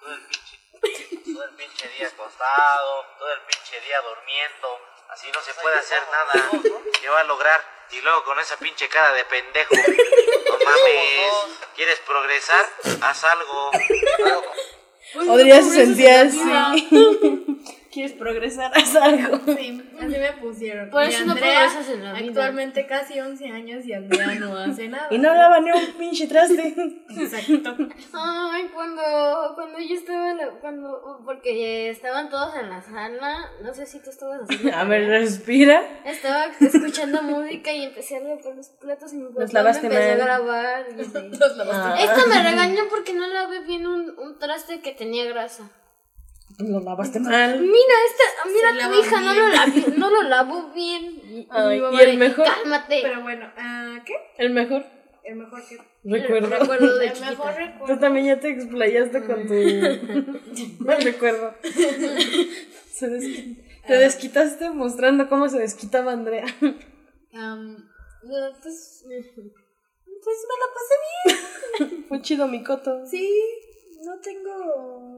todo el pinche, todo el pinche día acostado, todo el pinche día durmiendo. Así no se puede hacer nada. ¿Qué va a lograr? Y luego con esa pinche cara de pendejo. No (laughs) mames. ¿Quieres progresar? Haz algo. Audrey se sentía así. ¿Quieres progresar? (laughs) Haz algo. Sí, así me pusieron. Por Y eso no Andrea, progresas en la vida. Actualmente casi 11 años y Andrea no hace nada. Y no lava ni un pinche traste. (laughs) Exacto. Ay, cuando, cuando yo estaba, en la- cuando, porque estaban todos en la sala, no sé si tú estabas haciendo. (laughs) A ver, respira. Estaba escuchando música y empecé a lavar los platos y mi papá me lavaste empezó a mal. grabar. y así. Los lavaste. Ah. Esto me regañó porque no lavé bien un, un traste que tenía grasa. Lo lavaste mal. Mira, esta, mira tu hija no lo, lavi- no lo lavó bien. Y (laughs) Ay, mi mamá ¿y el mejor? Cálmate. Pero bueno, ah, ¿qué? El mejor El mejor que. recuerdo. Recuerdo de (laughs) El mejor Tú recuerdo. también ya te explayaste con tu. (laughs) No recuerdo. Se desqui- Te desquitaste mostrando cómo se desquitaba Andrea. No, pues. Pues me la pasé bien. Fue chido mi coto. Sí, no tengo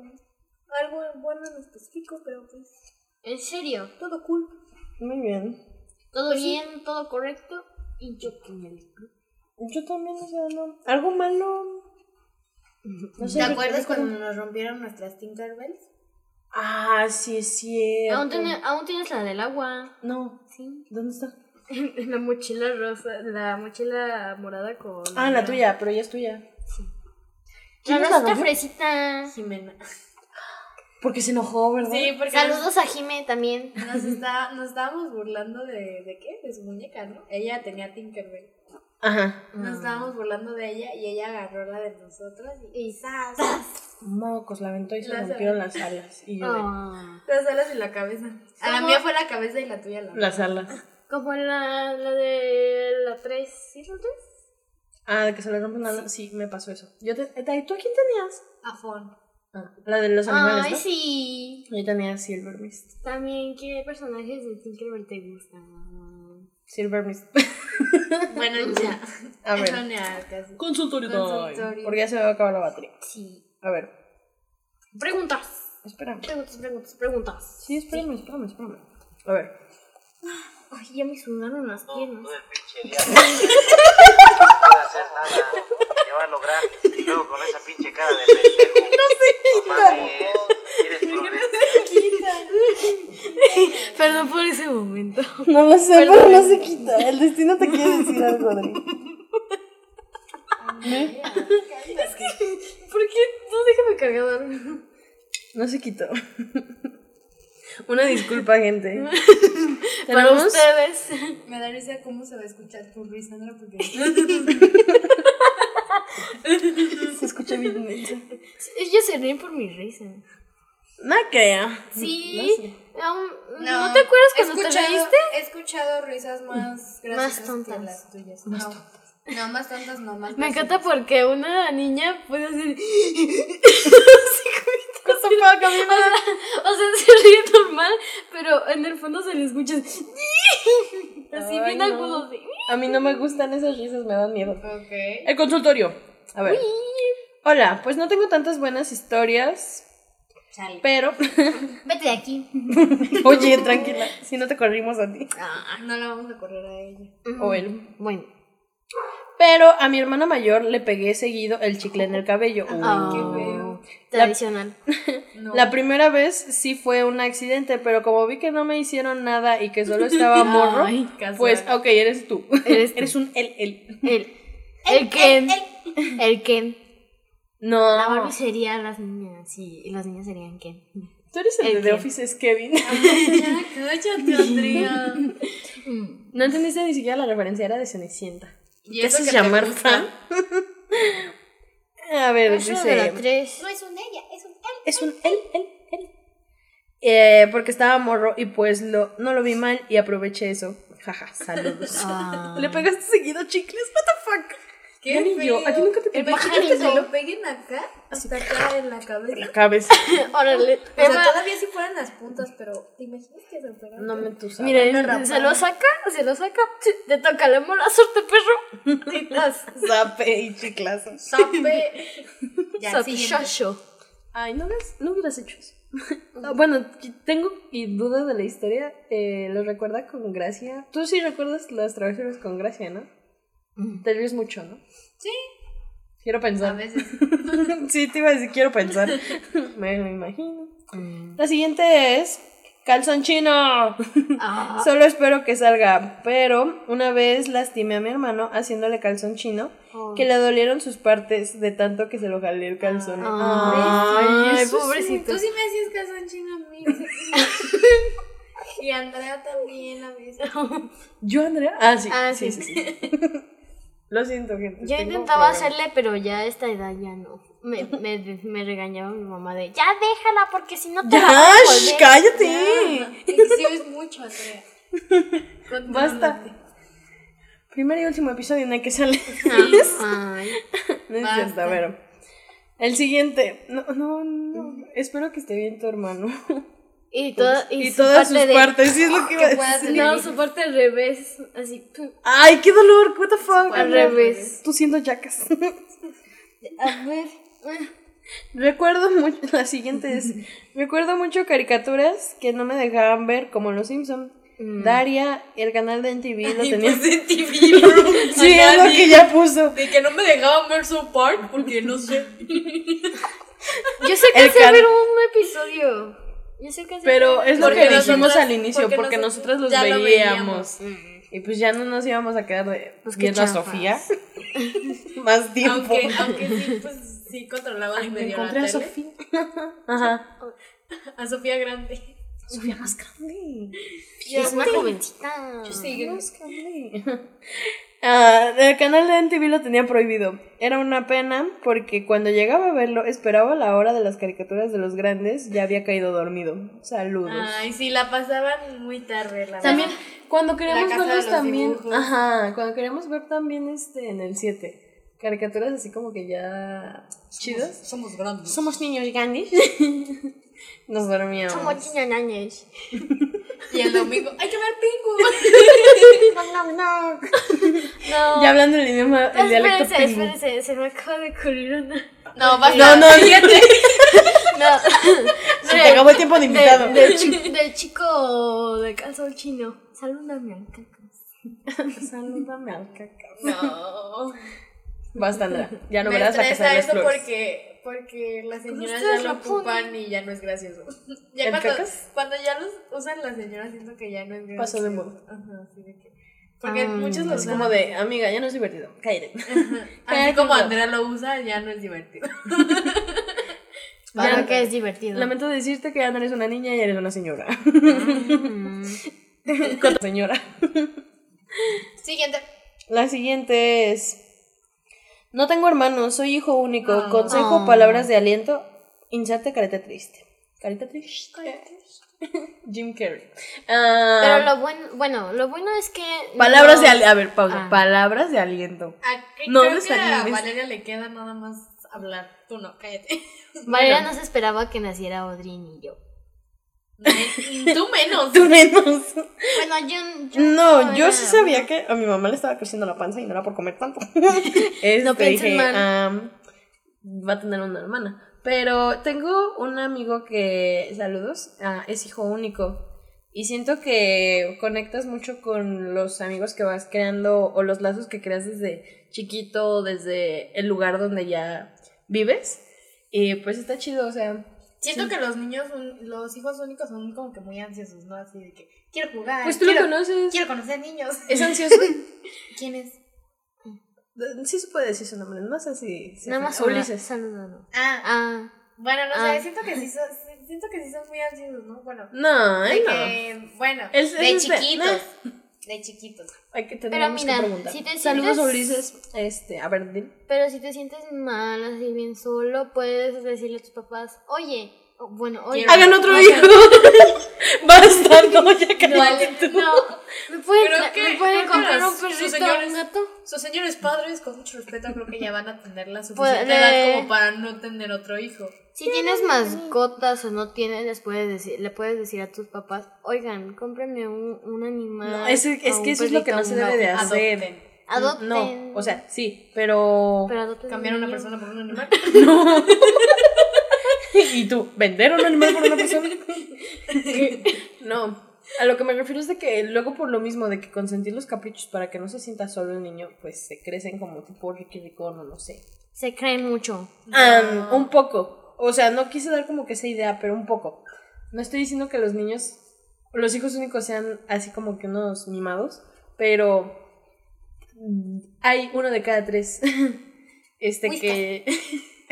algo bueno en específico, pero pues. En serio, Todo cool. Muy bien. todo Pues sí. bien, todo correcto. Y yo que me alegro. Yo también, o sea, no. Algo malo. No sé, ¿Te acuerdas cuando nos rompieron nuestras Tinkerbells? Ah, sí, es cierto. Aún, tiene- aún tienes la del agua. No. Sí. ¿Dónde está? En (laughs) la mochila rosa, la mochila morada con. Ah, la tuya, pero ya es tuya. La ¿Quién la rompió? fresita. Jimena. Porque se enojó, ¿verdad? Sí, porque Saludos a Jime también. Nos, está, nos estábamos burlando de, de qué? De su muñeca, ¿no? Ella tenía Tinkerbell. Ajá. Nos estábamos burlando de ella y ella agarró la de nosotros y, Y ¡zas! Mocos, la aventó y se Las- rompieron las alas. Y yo de- Ah. Las alas y la cabeza. A la mía fue la cabeza y la tuya la Las alas. Como la, la de la 3. ¿Sí, la 3? Ah, de que se le rompen las alas. Sí, me pasó eso. Yo te... eh, ¿Tú a quién tenías? Afón. Ah, la de los animales, Ay, ¿no? sí. Yo tenía Silver Mist. También, ¿qué personajes de Tinkerbell te gustan? Silver Mist. (laughs) Bueno, (laughs) ya. A ver. Caso. Consultorio Consultorio. Porque ya se me va a acabar la batería. Sí. A ver, Preguntas. espérame. Preguntas, preguntas, preguntas. Sí, espérame, espérame, espérame. A ver. Ay, ya me sudaron las piernas. Todo el pinche día. No se puede hacer nada. ¿Qué va a lograr? Y luego con esa pinche cara de pendejo. (laughs) No se quita. ¿Quieres progresar? (laughs) Perdón por ese momento. No lo sé, pero no se quita. El destino te quiere decir (laughs) algo, Adri. ¿Por qué? No déjame cargar. No se quitó. Una disculpa, gente. (laughs) (laughs) Para Tenemos- ustedes. Me da risa cómo se va a escuchar tu risa, Sandra, porque (laughs) Se escucha bien mensa. Ellos se ríen por mi risa. No creo. Sí. Aún- ¿No, te acuerdas cuando te reíste? He escuchado risas más graciosas tontas. que las tuyas. no. No, más tontas, no, más Me graciosas. encanta porque una niña puede hacer. O sea, (laughs) se ríe normal, pero en el fondo se le escucha. Así (laughs) bien no. agudo. así. A mí no me gustan esas risas, me dan miedo. Ok. El consultorio. A ver. Hola, pues no tengo tantas buenas historias. Pero, (laughs) Vete de aquí. oye, tranquila, si no te corrimos a ti Ah, no la vamos a correr a ella. o él. Bueno. Pero a mi hermana mayor le pegué seguido el chicle en el cabello. Ah, Uy. qué feo. Tradicional. No. La primera vez sí fue un accidente, pero como vi que no me hicieron nada y que solo estaba (laughs) morro, Ay, pues, ok, eres tú. Eres (laughs) tú. Eres un el, el. El, (laughs) el Ken. El Ken. La No. Barbie sería las niñas, sí, y las niñas serían Ken. Tú eres el, el de The. Office, es Kevin. Ya, cállate, Andrea. No entendiste ni siquiera la referencia, era de Cenicienta. Y ¿Te eso haces que te llamar fan? A ver, dice... de la 3. No es un ella, es un él. Es un él, él, él. Eh, porque estaba morro y pues lo, no lo vi mal y aproveché eso. Jaja, saludos. (laughs) Ah. Le pegaste seguido chicles, what the fuck. Qué Ya ni yo. ¿a ti nunca te pegó? Imagínate que se pajarito? lo peguen acá, hasta acá en la cabeza. La cabeza. (laughs) Órale. (laughs) O sea, todavía si fueran las puntas, pero ¿te imaginas que se pegan? No me tú sabes. Mira, se lo saca, se lo saca, te toca la mala suerte, perro. (laughs) Zape y chiclazo. Sape. Ya, sapi, siguiente. shosho. Ay, no, hubieras- no hubieras hecho eso. Ah, bueno, tengo y dudas de la historia. Eh, ¿Lo recuerda con gracia? Tú sí recuerdas las travesuras con gracia, ¿no? Te ríes mucho, ¿no? Sí, Quiero a pensar. veces. (laughs) sí, te iba a decir, quiero pensar. (laughs) me lo imagino. La siguiente es calzón chino. Ah, (laughs) Solo espero que salga. Pero una vez lastimé a mi hermano haciéndole calzón chino. Oh. Que le dolieron sus partes de tanto que se lo jalé el calzón. Ay, eso sí. pobrecito. Tú sí me hacías caso en chino a mí. y Andrea también a veces. ¿Yo, Andrea? Ah, sí. Ah, sí, sí. sí, sí. Lo siento, gente. Yo intentaba hacerle, pero ya a esta edad ya no. Me, me, me regañaba mi mamá de, ya déjala, porque si no te la ¡Ya! vas a sh, volver". ¡Cállate! Exhibes mucho, Andrea. (laughs) Basta. Primer y último episodio en el que sale. (laughs) Ay, No es cierto, a ver. El siguiente. No, no, no. Espero que esté bien tu hermano. (laughs) y, toda, y, Y su todas sus parte de- partes, sí es lo que iba a decir. No, su parte al revés, así. Ay, qué dolor, what the fuck. Al revés. Tú siendo jackas. A ver. Recuerdo mucho, (laughs) la siguiente es, (laughs) recuerdo mucho caricaturas que no me dejaban ver, como Los Simpson. Daria, el canal de NTV lo Y tenía. pues en TV, sí, es lo que ya puso. De que no me dejaban ver su Park porque no sé. (laughs) Yo sé que hace ver un episodio. Yo sé que hace Pero es lo que dijimos nosotras- al inicio, porque, porque nosotras los lo veíamos. Y pues ya no nos íbamos a quedar de, Pues viendo a. Sofía (laughs) más tiempo. Aunque, aunque sí, pues sí controlaba Ay, me medio encontré la a tele. Sofía. Ajá. A Sofía Grande. Sofía más grande. Es una jovencita. Sí, Más grande. (laughs) Ah, el canal de NTV lo tenía prohibido. Era una pena porque cuando llegaba a verlo esperaba la hora de las caricaturas de los grandes, ya había caído dormido. Saludos. Ay, sí, la pasaban muy tarde, la También, verdad. cuando queríamos casa de verlos los también, dibujos. ajá, cuando queríamos ver también este en el 7, caricaturas así como que ya chidas. Somos grandes. Somos niños grandes. (laughs) Nos dormíamos. Como niños ñañes. (laughs) Y el domingo, hay que ver Pingu. (laughs) No. Ya hablando el idioma, el dialecto espérense, pingu. espérense, se me acaba de ocurrir una. No, basta. No, no, (laughs) No. Se te acabó el tiempo de invitado. De- del, chi- del chico de calzón chino. Salúdame al cacas. Salúdame al caca. No. Basta, Andrea. (laughs) Ya no me verás la casa de las eso flores. porque, porque las señoras ya lo ocupan y ya no es gracioso. (laughs) Ya ¿El cuando, cacas? cuando ya los usan las señoras siento que ya no es gracioso. Pasó de moda. Ajá, sí, de que. Porque Ah, muchos lo Es como de, amiga, ya no es divertido. Cállate. (laughs) Así como Andrea lo usa, ya no es divertido. Ya que es divertido. Lamento decirte que ya no eres una niña y eres una señora. Mm. Con señora. Siguiente. La siguiente es. No tengo hermanos, soy hijo único. Ah. Consejo, Ah. palabras de aliento. Inserte carita triste. Carita triste. (laughs) Jim Carrey. Ah, Pero lo bueno, bueno, lo bueno es que. palabras no- de aliento. A ver, pausa. Ah. palabras de aliento. A- No creo me que a. Valeria le queda nada más hablar. Tú no, cállate. Valeria no se esperaba que naciera Audrey ni yo. Tú menos. (laughs) Tú menos. Bueno, yo. yo No, yo era- sí sabía que a mi mamá le estaba creciendo la panza y no era por comer tanto. (laughs) Este, No piensen dije, mal. "Am, va a tener una hermana. Pero tengo un amigo que, saludos, ah, es hijo único. Y siento que conectas mucho con los amigos que vas creando o los lazos que creas desde chiquito, desde el lugar donde ya vives. Y pues está chido, o sea. Siento que los niños, los hijos únicos son como que muy ansiosos, ¿no? Así de que quiero jugar. Pues tú quiero, lo conoces. Quiero conocer niños. ¿Es ansioso? (laughs) ¿Quién es? Sí se puede decir su nombre, no sé si... si Nada más Ulises. saludando. Ah, Ah, bueno, no Ah. sé, siento que sí son, siento que sí son muy ansiosos, ¿no? Bueno, No, de no. que, bueno, es de- chiquitos, (laughs) de chiquitos. Hay que Pero tendríamos mira, que preguntar. si te Saludos sientes- Ulises. Este, a ver, dime. pero si te sientes mal, así bien solo, puedes decirle a tus papás, oye, bueno, oye, Quiero- Hagan otro hijo. Basta, (laughs) no, ya tú. no, ¿me pueden, que- ¿me pueden que comprar un perrito o señores- un gato? sus señores padres, con mucho respeto, creo que ya van a tener la Pues, suficiente eh, edad como para no tener otro hijo. Si tienes mascotas o no tienes, les puedes decir, le puedes decir a tus papás, oigan, cómprenme un, un animal. No, es, que eso es lo que no se debe de gato". hacer. Adopten. No, o sea, sí, pero... Pero adopten Cambiar a una persona por un animal. (laughs) No. (laughs) (laughs) ¿Y tú? ¿Vender un animal por una persona? (laughs) no. A lo que me refiero es de que luego por lo mismo de que consentir los caprichos para que no se sienta solo el niño, pues se crecen como tipo Ricky Ricón o no sé. Se creen mucho. Un poco. O sea, no quise dar como que esa idea, pero un poco. No estoy diciendo que los niños, los hijos únicos sean así como que unos mimados, pero hay uno de cada tres. (laughs) Este que...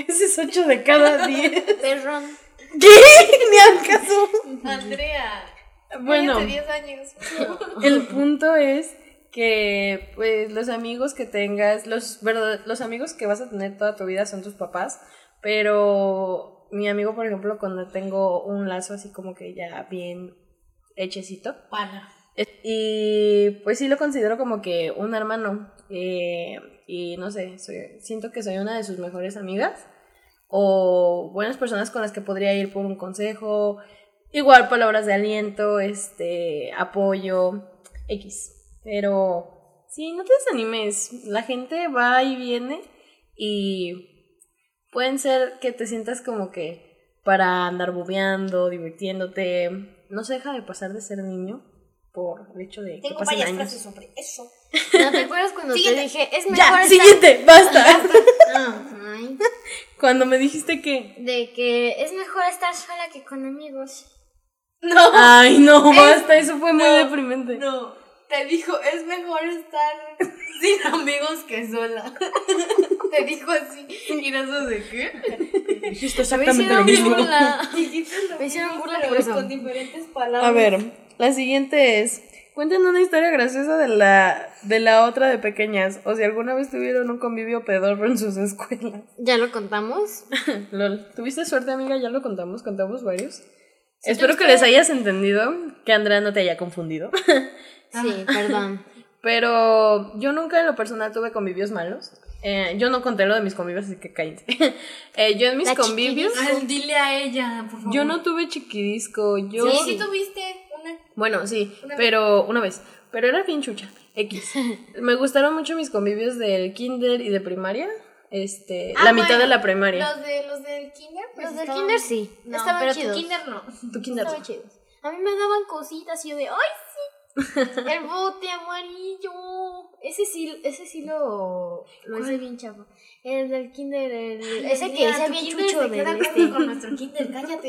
Ese es ocho de cada (laughs) diez. Perrón. ¿Qué? Ni al caso. Andrea. Bueno, Cállate 10 años. el punto es que pues los amigos que tengas, los verdad, los amigos que vas a tener toda tu vida son tus papás, pero mi amigo, por ejemplo, cuando tengo un lazo así como que ya bien hechecito, Pana. y pues sí lo considero como que un hermano. eh, y no sé, soy- siento que soy una de sus mejores amigas. O buenas personas con las que podría ir por un consejo. Igual palabras de aliento, este, apoyo, X. Pero sí, no te desanimes. La gente va y viene y pueden ser que te sientas como que para andar bobeando, divirtiéndote. No se deja de pasar de ser niño por el hecho de que Tengo pasen varias años. frases sobre eso. ¿No te acuerdas cuando te Siguiente. dije, es mejor Ya, estar... siguiente, basta. Ay, (laughs) Cuando me dijiste que... de que es mejor estar sola que con amigos. No, Ay, no, basta, eso fue muy no, deprimente. no. Te dijo, es mejor estar (laughs) sin amigos que sola. (laughs) Te dijo así. ¿Y no sé de qué? Dijiste Me exactamente lo hicieron mismo. burla. Me hicieron burla pero eso. Con diferentes palabras. A ver, la siguiente es... Cuenten una historia graciosa de la, de la otra de pequeñas. O si alguna vez tuvieron un convivio pedorro en sus escuelas. (laughs) ¿Ya lo contamos? Lol. ¿Tuviste suerte, amiga? Ya lo contamos, contamos varios. Espero que les hayas entendido, que Andrea no te haya confundido. (laughs) Sí, perdón. Pero yo nunca en lo personal tuve convivios malos. Eh, yo no conté lo de mis convivios, así que cállense. (laughs) Eh, yo en mis La convivios, Ay, dile a ella, por favor. yo no tuve chiquidisco. Yo, Sí, sí tuviste una. Bueno, sí, Una pero una vez. Pero era bien chucha. X. (laughs) Me gustaron mucho mis convivios del kinder y de primaria. Este, Ah, la mitad bueno, de la primaria. Los, de, los del kinder, pues Los del estaban- kinder sí, No, estaban pero chidos. tu kinder no. Tu kinder. Estaban chidos. A mí me daban cositas y yo de, ¡ay, sí! (laughs) El bote amarillo. Ese sí, ese sí lo, lo hice bien chavo. El del kinder, el, ese que hice bien chucho se de queda este. con nuestro (laughs) kinder, cállate.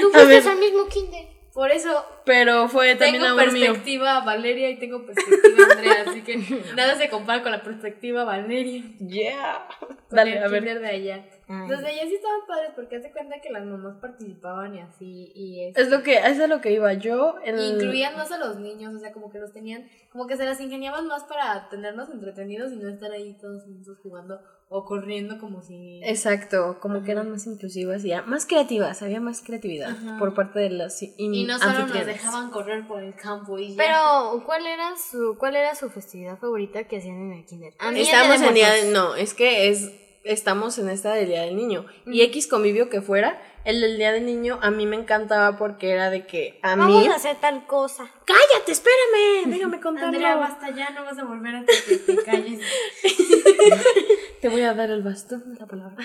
Tú fuiste al mismo kinder. Por eso Pero fue también tengo mío. perspectiva Valeria y tengo perspectiva Andrea, (laughs) así que nada se compara con la perspectiva Valeria. Yeah. Con Dale, el a ver. de allá. Ay. Los de allá sí estaban padres porque hace cuenta que las mamás participaban y así y es, Es lo que, es lo que iba yo. Incluían más a los niños, o sea, como que los tenían, como que se las ingeniaban más para tenernos entretenidos y no estar ahí todos juntos jugando o corriendo como si Exacto, como que eran más inclusivas y ya más creativas, había más creatividad Ajá. por parte de las in- y no solo nos dejaban correr por el campo y ya. Pero, ¿cuál era su cuál era su festividad favorita que hacían en el kinder? A mí el Estamos de en día muertos. de- no, es que es estamos en esta del día del niño y X convivio que fuera, el del día del niño a mí me encantaba porque era de que a Vamos mí a hacer tal cosa. cállate, espérame, déjame (laughs) contarlo. Andrea, basta ya, no vas a volver hasta que te calles. (laughs) Te voy a dar el bastón de la palabra.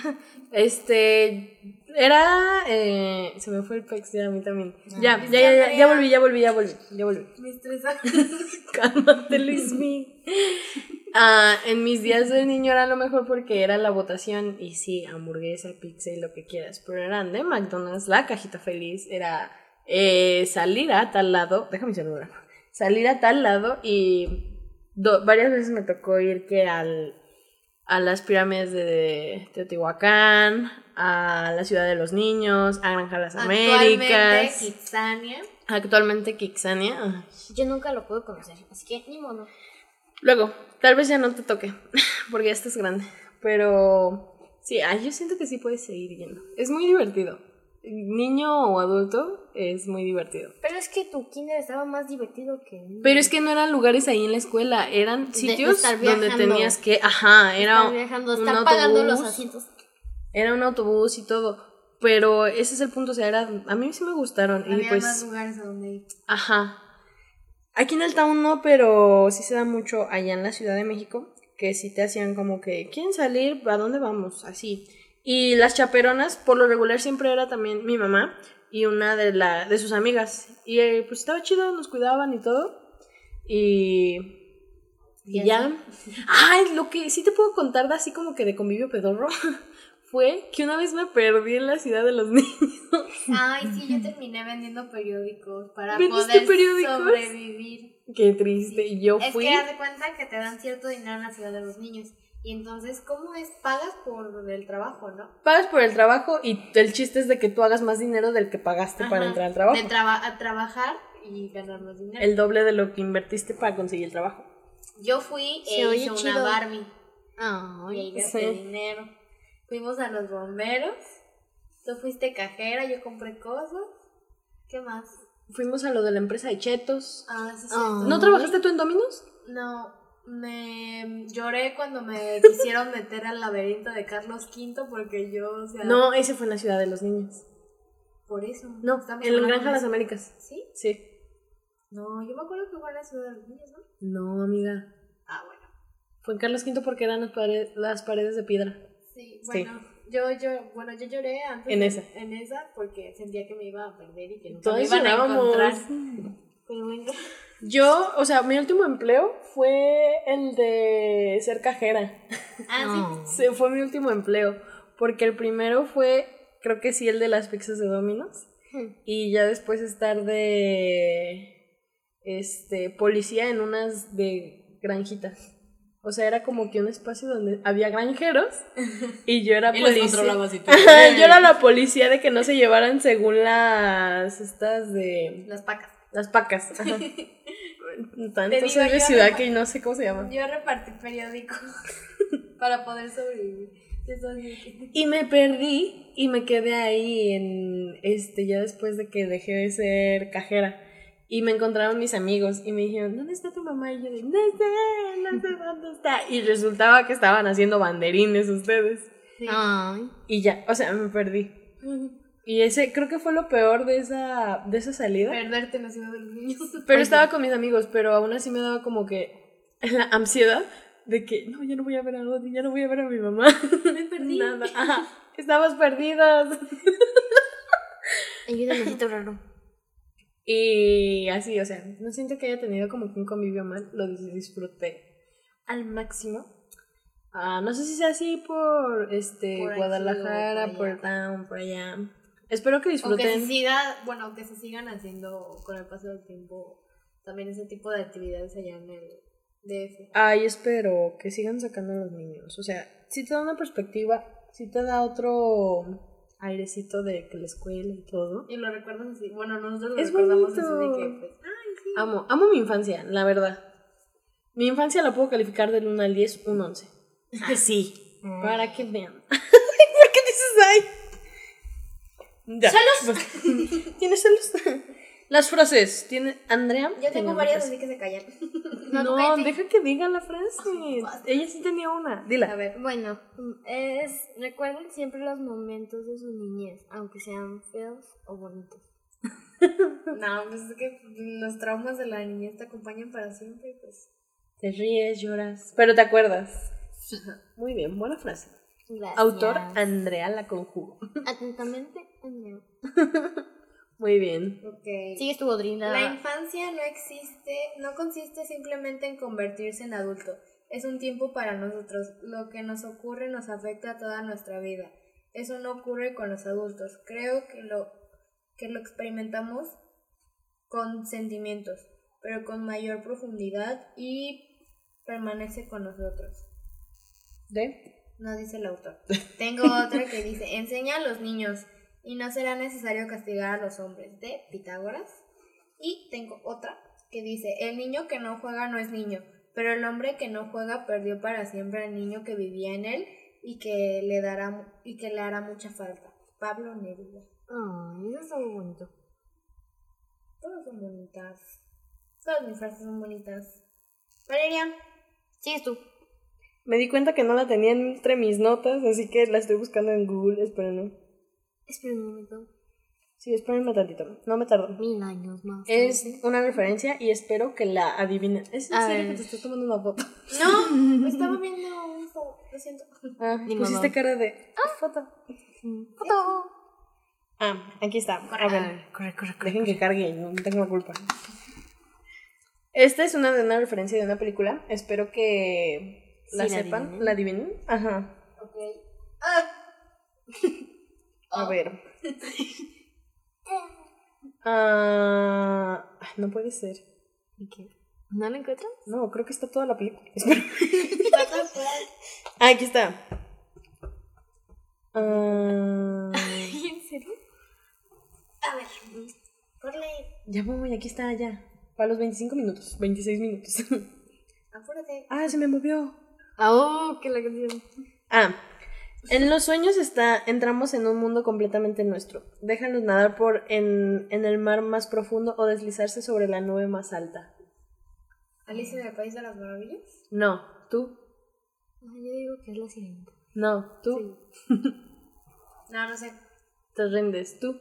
Este. Era. Eh, se me fue el pex ya a mí también. ya, ya, ya, ya, ya volví, ya volví, ya volví. Ya volví. Me estresa. (laughs) Cálmate, Luismi. Ah, en mis días de niño era lo mejor porque era la votación y sí, hamburguesa, pizza y lo que quieras. Pero eran de McDonald's, la cajita feliz, era eh, salir a tal lado, déjame mi celular, salir a tal lado y varias veces me tocó ir que al, a las pirámides de Teotihuacán, a la ciudad de los niños, a Granja de las Américas. Kitsania. Actualmente Kitsania. Yo nunca lo puedo conocer, así que ni modo. Luego, tal vez ya no te toque, (laughs) porque ya estás grande. Pero sí, yo siento que sí puedes seguir yendo. Es muy divertido. Niño o adulto es muy divertido. Pero es que tu kinder estaba más divertido que... Pero es que no eran lugares ahí en la escuela, eran sitios donde tenías que... Ajá, era viajando, pagando los asientos. Era un autobús y todo. Pero ese es el punto, o sea, era, a mí sí me gustaron. Había y pues, más lugares a donde ir. Ajá. Aquí en el town no, pero sí se da mucho allá en la Ciudad de México, que sí te hacían como que, ¿quieren salir? ¿A dónde vamos? Así. Y las chaperonas, por lo regular, siempre era también mi mamá y una de, la, de sus amigas. Y eh, pues estaba chido, nos cuidaban y todo. Y... Y ya. Ay, lo que sí te puedo contar de así como que de convivio pedorro (laughs) fue que una vez me perdí en la ciudad de los (laughs) niños. Ay, sí, yo terminé vendiendo periódicos para poder periódicos? sobrevivir. Qué triste. Y yo Es fui. que haz de cuenta que te dan cierto dinero en la ciudad de los niños. Y entonces, ¿cómo es? Pagas por el trabajo, ¿no? Pagas por el trabajo y el chiste es de que tú hagas más dinero del que pagaste para entrar al trabajo. De traba- a trabajar y ganar más dinero. El doble de lo que invertiste para conseguir el trabajo. Yo fui e hice una chido. Barbie. Y Ay, ahí gasté Sí. dinero. Fuimos a los bomberos. Tú fuiste cajera, yo compré cosas. ¿Qué más? Fuimos a lo de la empresa de Chetos. Ah, sí, sí. Ah. ¿No trabajaste tú en Dominos? No, me lloré cuando me (laughs) quisieron meter al laberinto de Carlos V porque yo, o sea, No, ese fue en la ciudad de los niños. por eso. No, en la Granja de las. Américas. ¿Sí? Sí. No, yo me acuerdo que fue en la ciudad de los niños, ¿no? No, amiga. Ah, bueno. Fue en Carlos V porque eran las, pare- las paredes de piedra. Sí, Sí. bueno, yo, yo, bueno, yo lloré antes En de- esa. en esa porque sentía que me iba a perder y que nunca Todos me iban a encontrar. Pero venga. Yo, o sea, mi último empleo fue el de ser cajera. Ah, sí. (laughs) Sí, fue mi último empleo. Porque el primero fue, creo que sí, el de las pizzas de Dominos. Hmm. Y ya después estar de este policía en unas de granjitas. O sea, era como que un espacio donde había granjeros (laughs) y yo era Y policía. (laughs) yo era la policía de que no se llevaran según las estas de Las pacas. Las pacas. (laughs) Ajá. Tanto soy de ciudad que no sé cómo se llama. Yo repartí periódicos (laughs) para poder sobrevivir. Sí. Y me perdí y me quedé ahí en este ya después de que dejé de ser cajera. Y me encontraron mis amigos y me dijeron, ¿dónde está tu mamá? Y yo de, no sé, no sé dónde está. Y resultaba que estaban haciendo banderines ustedes. Ay. Y ya, o sea, me perdí. (laughs) Y ese creo que fue lo peor de esa, de esa salida. Perderte en la ciudad de los niños. (laughs) Pero estaba con mis amigos, pero aún así me daba como que la ansiedad de que no, ya no voy a ver a Odi, ya no voy a ver a mi mamá. Me perdí. Nada. Ajá. Estamos perdidas. Ayúdame, raro. Y así, o sea, no siento que haya tenido como que un convivio mal, lo dis- disfruté al máximo. Ah, no sé si sea así por este Por Guadalajara, por por allá. Espero que O que disfruten. se siga, bueno, que se sigan haciendo con el paso del tiempo también ese tipo de actividades allá en el DF. Ay, espero que sigan sacando a los niños. O sea, si te da una perspectiva, si te da otro airecito de que la escuela y todo. Y lo recuerdas así. Bueno, nosotros lo Es recordamos bonito. así de que, pues, ay, sí. Amo, amo mi infancia, la verdad. Mi infancia la puedo calificar del 1 al 10, un 11. Así. Para que vean. (laughs) ¿Por qué dices ay? Ya. ¿Celos? (laughs) ¿Tienes celos? Las frases. ¿Tiene Andrea? Yo tengo varias, así que se callan. No, (laughs) No, cállate. deja que diga la frase. Ella sí tenía una. A Dila. ver, Bueno, es recuerden siempre los momentos de su niñez, aunque sean feos o bonitos. (laughs) no, pues es que los traumas de la niñez te acompañan para siempre, pues. Te ríes, lloras. Pero te acuerdas. Muy bien, buena frase. Gracias. Autor Andrea la conjugo. (laughs) Atentamente, Andrea. Muy bien. Ok. Sigues tu Godrina. La infancia no existe, no consiste simplemente en convertirse en adulto. Es un tiempo para nosotros. Lo que nos ocurre nos afecta toda nuestra vida. Eso no ocurre con los adultos. Creo que lo, que lo experimentamos con sentimientos, pero con mayor profundidad y permanece con nosotros. ¿De? No dice el autor. (laughs) Tengo otra que dice, enseña a los niños y no será necesario castigar a los hombres, de Pitágoras. Y tengo otra que dice, el niño que no juega no es niño, pero el hombre que no juega perdió para siempre al niño que vivía en él y que le, dará, y que le hará mucha falta. Pablo Neruda. Ay, eso está muy bonito. Todas son bonitas. Todas mis frases son bonitas. Valeria. Sigues tú. Me di cuenta que no la tenía entre mis notas, así que la estoy buscando en Google. Espérenme. Espera un momento. Sí, espérenme tantito. No me tardo. Mil años más. Es una referencia y espero que la adivinen. ¿Es en serio que te estoy tomando una foto? (laughs) No, (laughs) estaba viendo un foto. Lo siento. Ah, Ni pusiste mamá. cara de... Ah, foto. Foto. Ah, aquí está. A A ver. corre, corre, corre. Dejen que cargue, no tengo la culpa. Esta es una referencia de una película. Espero que la Sí, la sepan. adivinen. ¿La adivinen? Ajá. Ok. Ah. (laughs) A ver. (laughs) Ah, no puede ser. ¿Y qué? ¿No lo encuentras? No, creo que está toda la película. (laughs) Espera. Ah, aquí está. Ah, ¿En serio? A ver. Corre. ya voy, aquí está, ya. Para los 25 minutos. 26 minutos. Apúrate. ah, se me movió. Ah, oh, que la canción. Ah, en los sueños está, entramos en un mundo completamente nuestro. Déjanos nadar por en, en el mar más profundo o deslizarse sobre la nube más alta. Alicia en el País de las Maravillas. No, tú. Ah, Yo digo que es la siguiente. No, tú. (laughs) No, no sé. Te rindes, tú.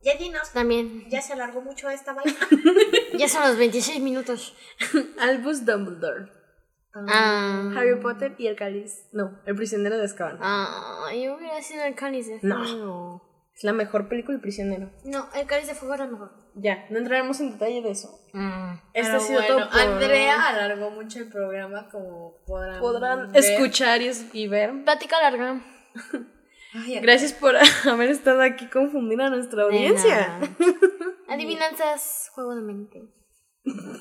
Ya dinos. También. Ya se alargó mucho esta vaina. (laughs) Ya son los 26 minutos. (laughs) Albus Dumbledore. Ah. Harry Potter y el cáliz. No, el prisionero de Azkaban. Ah, yo hubiera sido el cáliz de No. fuego. Es la mejor película El prisionero. No, el cáliz de fuego era mejor. Ya, no entraremos en detalle de eso. Mm. Este ha sido bueno, todo por- Andrea alargó mucho el programa, como podrán, Podrán ver. escuchar y, y ver. Plática larga. (laughs) Ay, Gracias por (laughs) haber estado aquí confundir a nuestra audiencia. (laughs) Adivinanzas, juego de mente.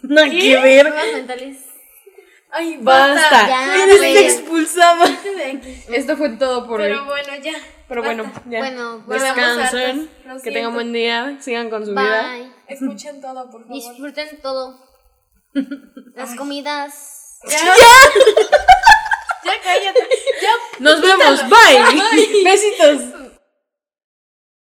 No hay que ver. Juegos mentales. Ay, Basta. Ya, Eres pues. expulsada. Esto fue todo por Pero hoy. bueno, ya. Pero basta. bueno, ya. Bueno, Descansen. Que tengan buen día. Sigan con su vida. Bye. Escuchen todo, por favor. Disfruten todo. (laughs) Las comidas. (laughs) Ya. ya cállate. Ya. Nos vemos. Bye. Besitos.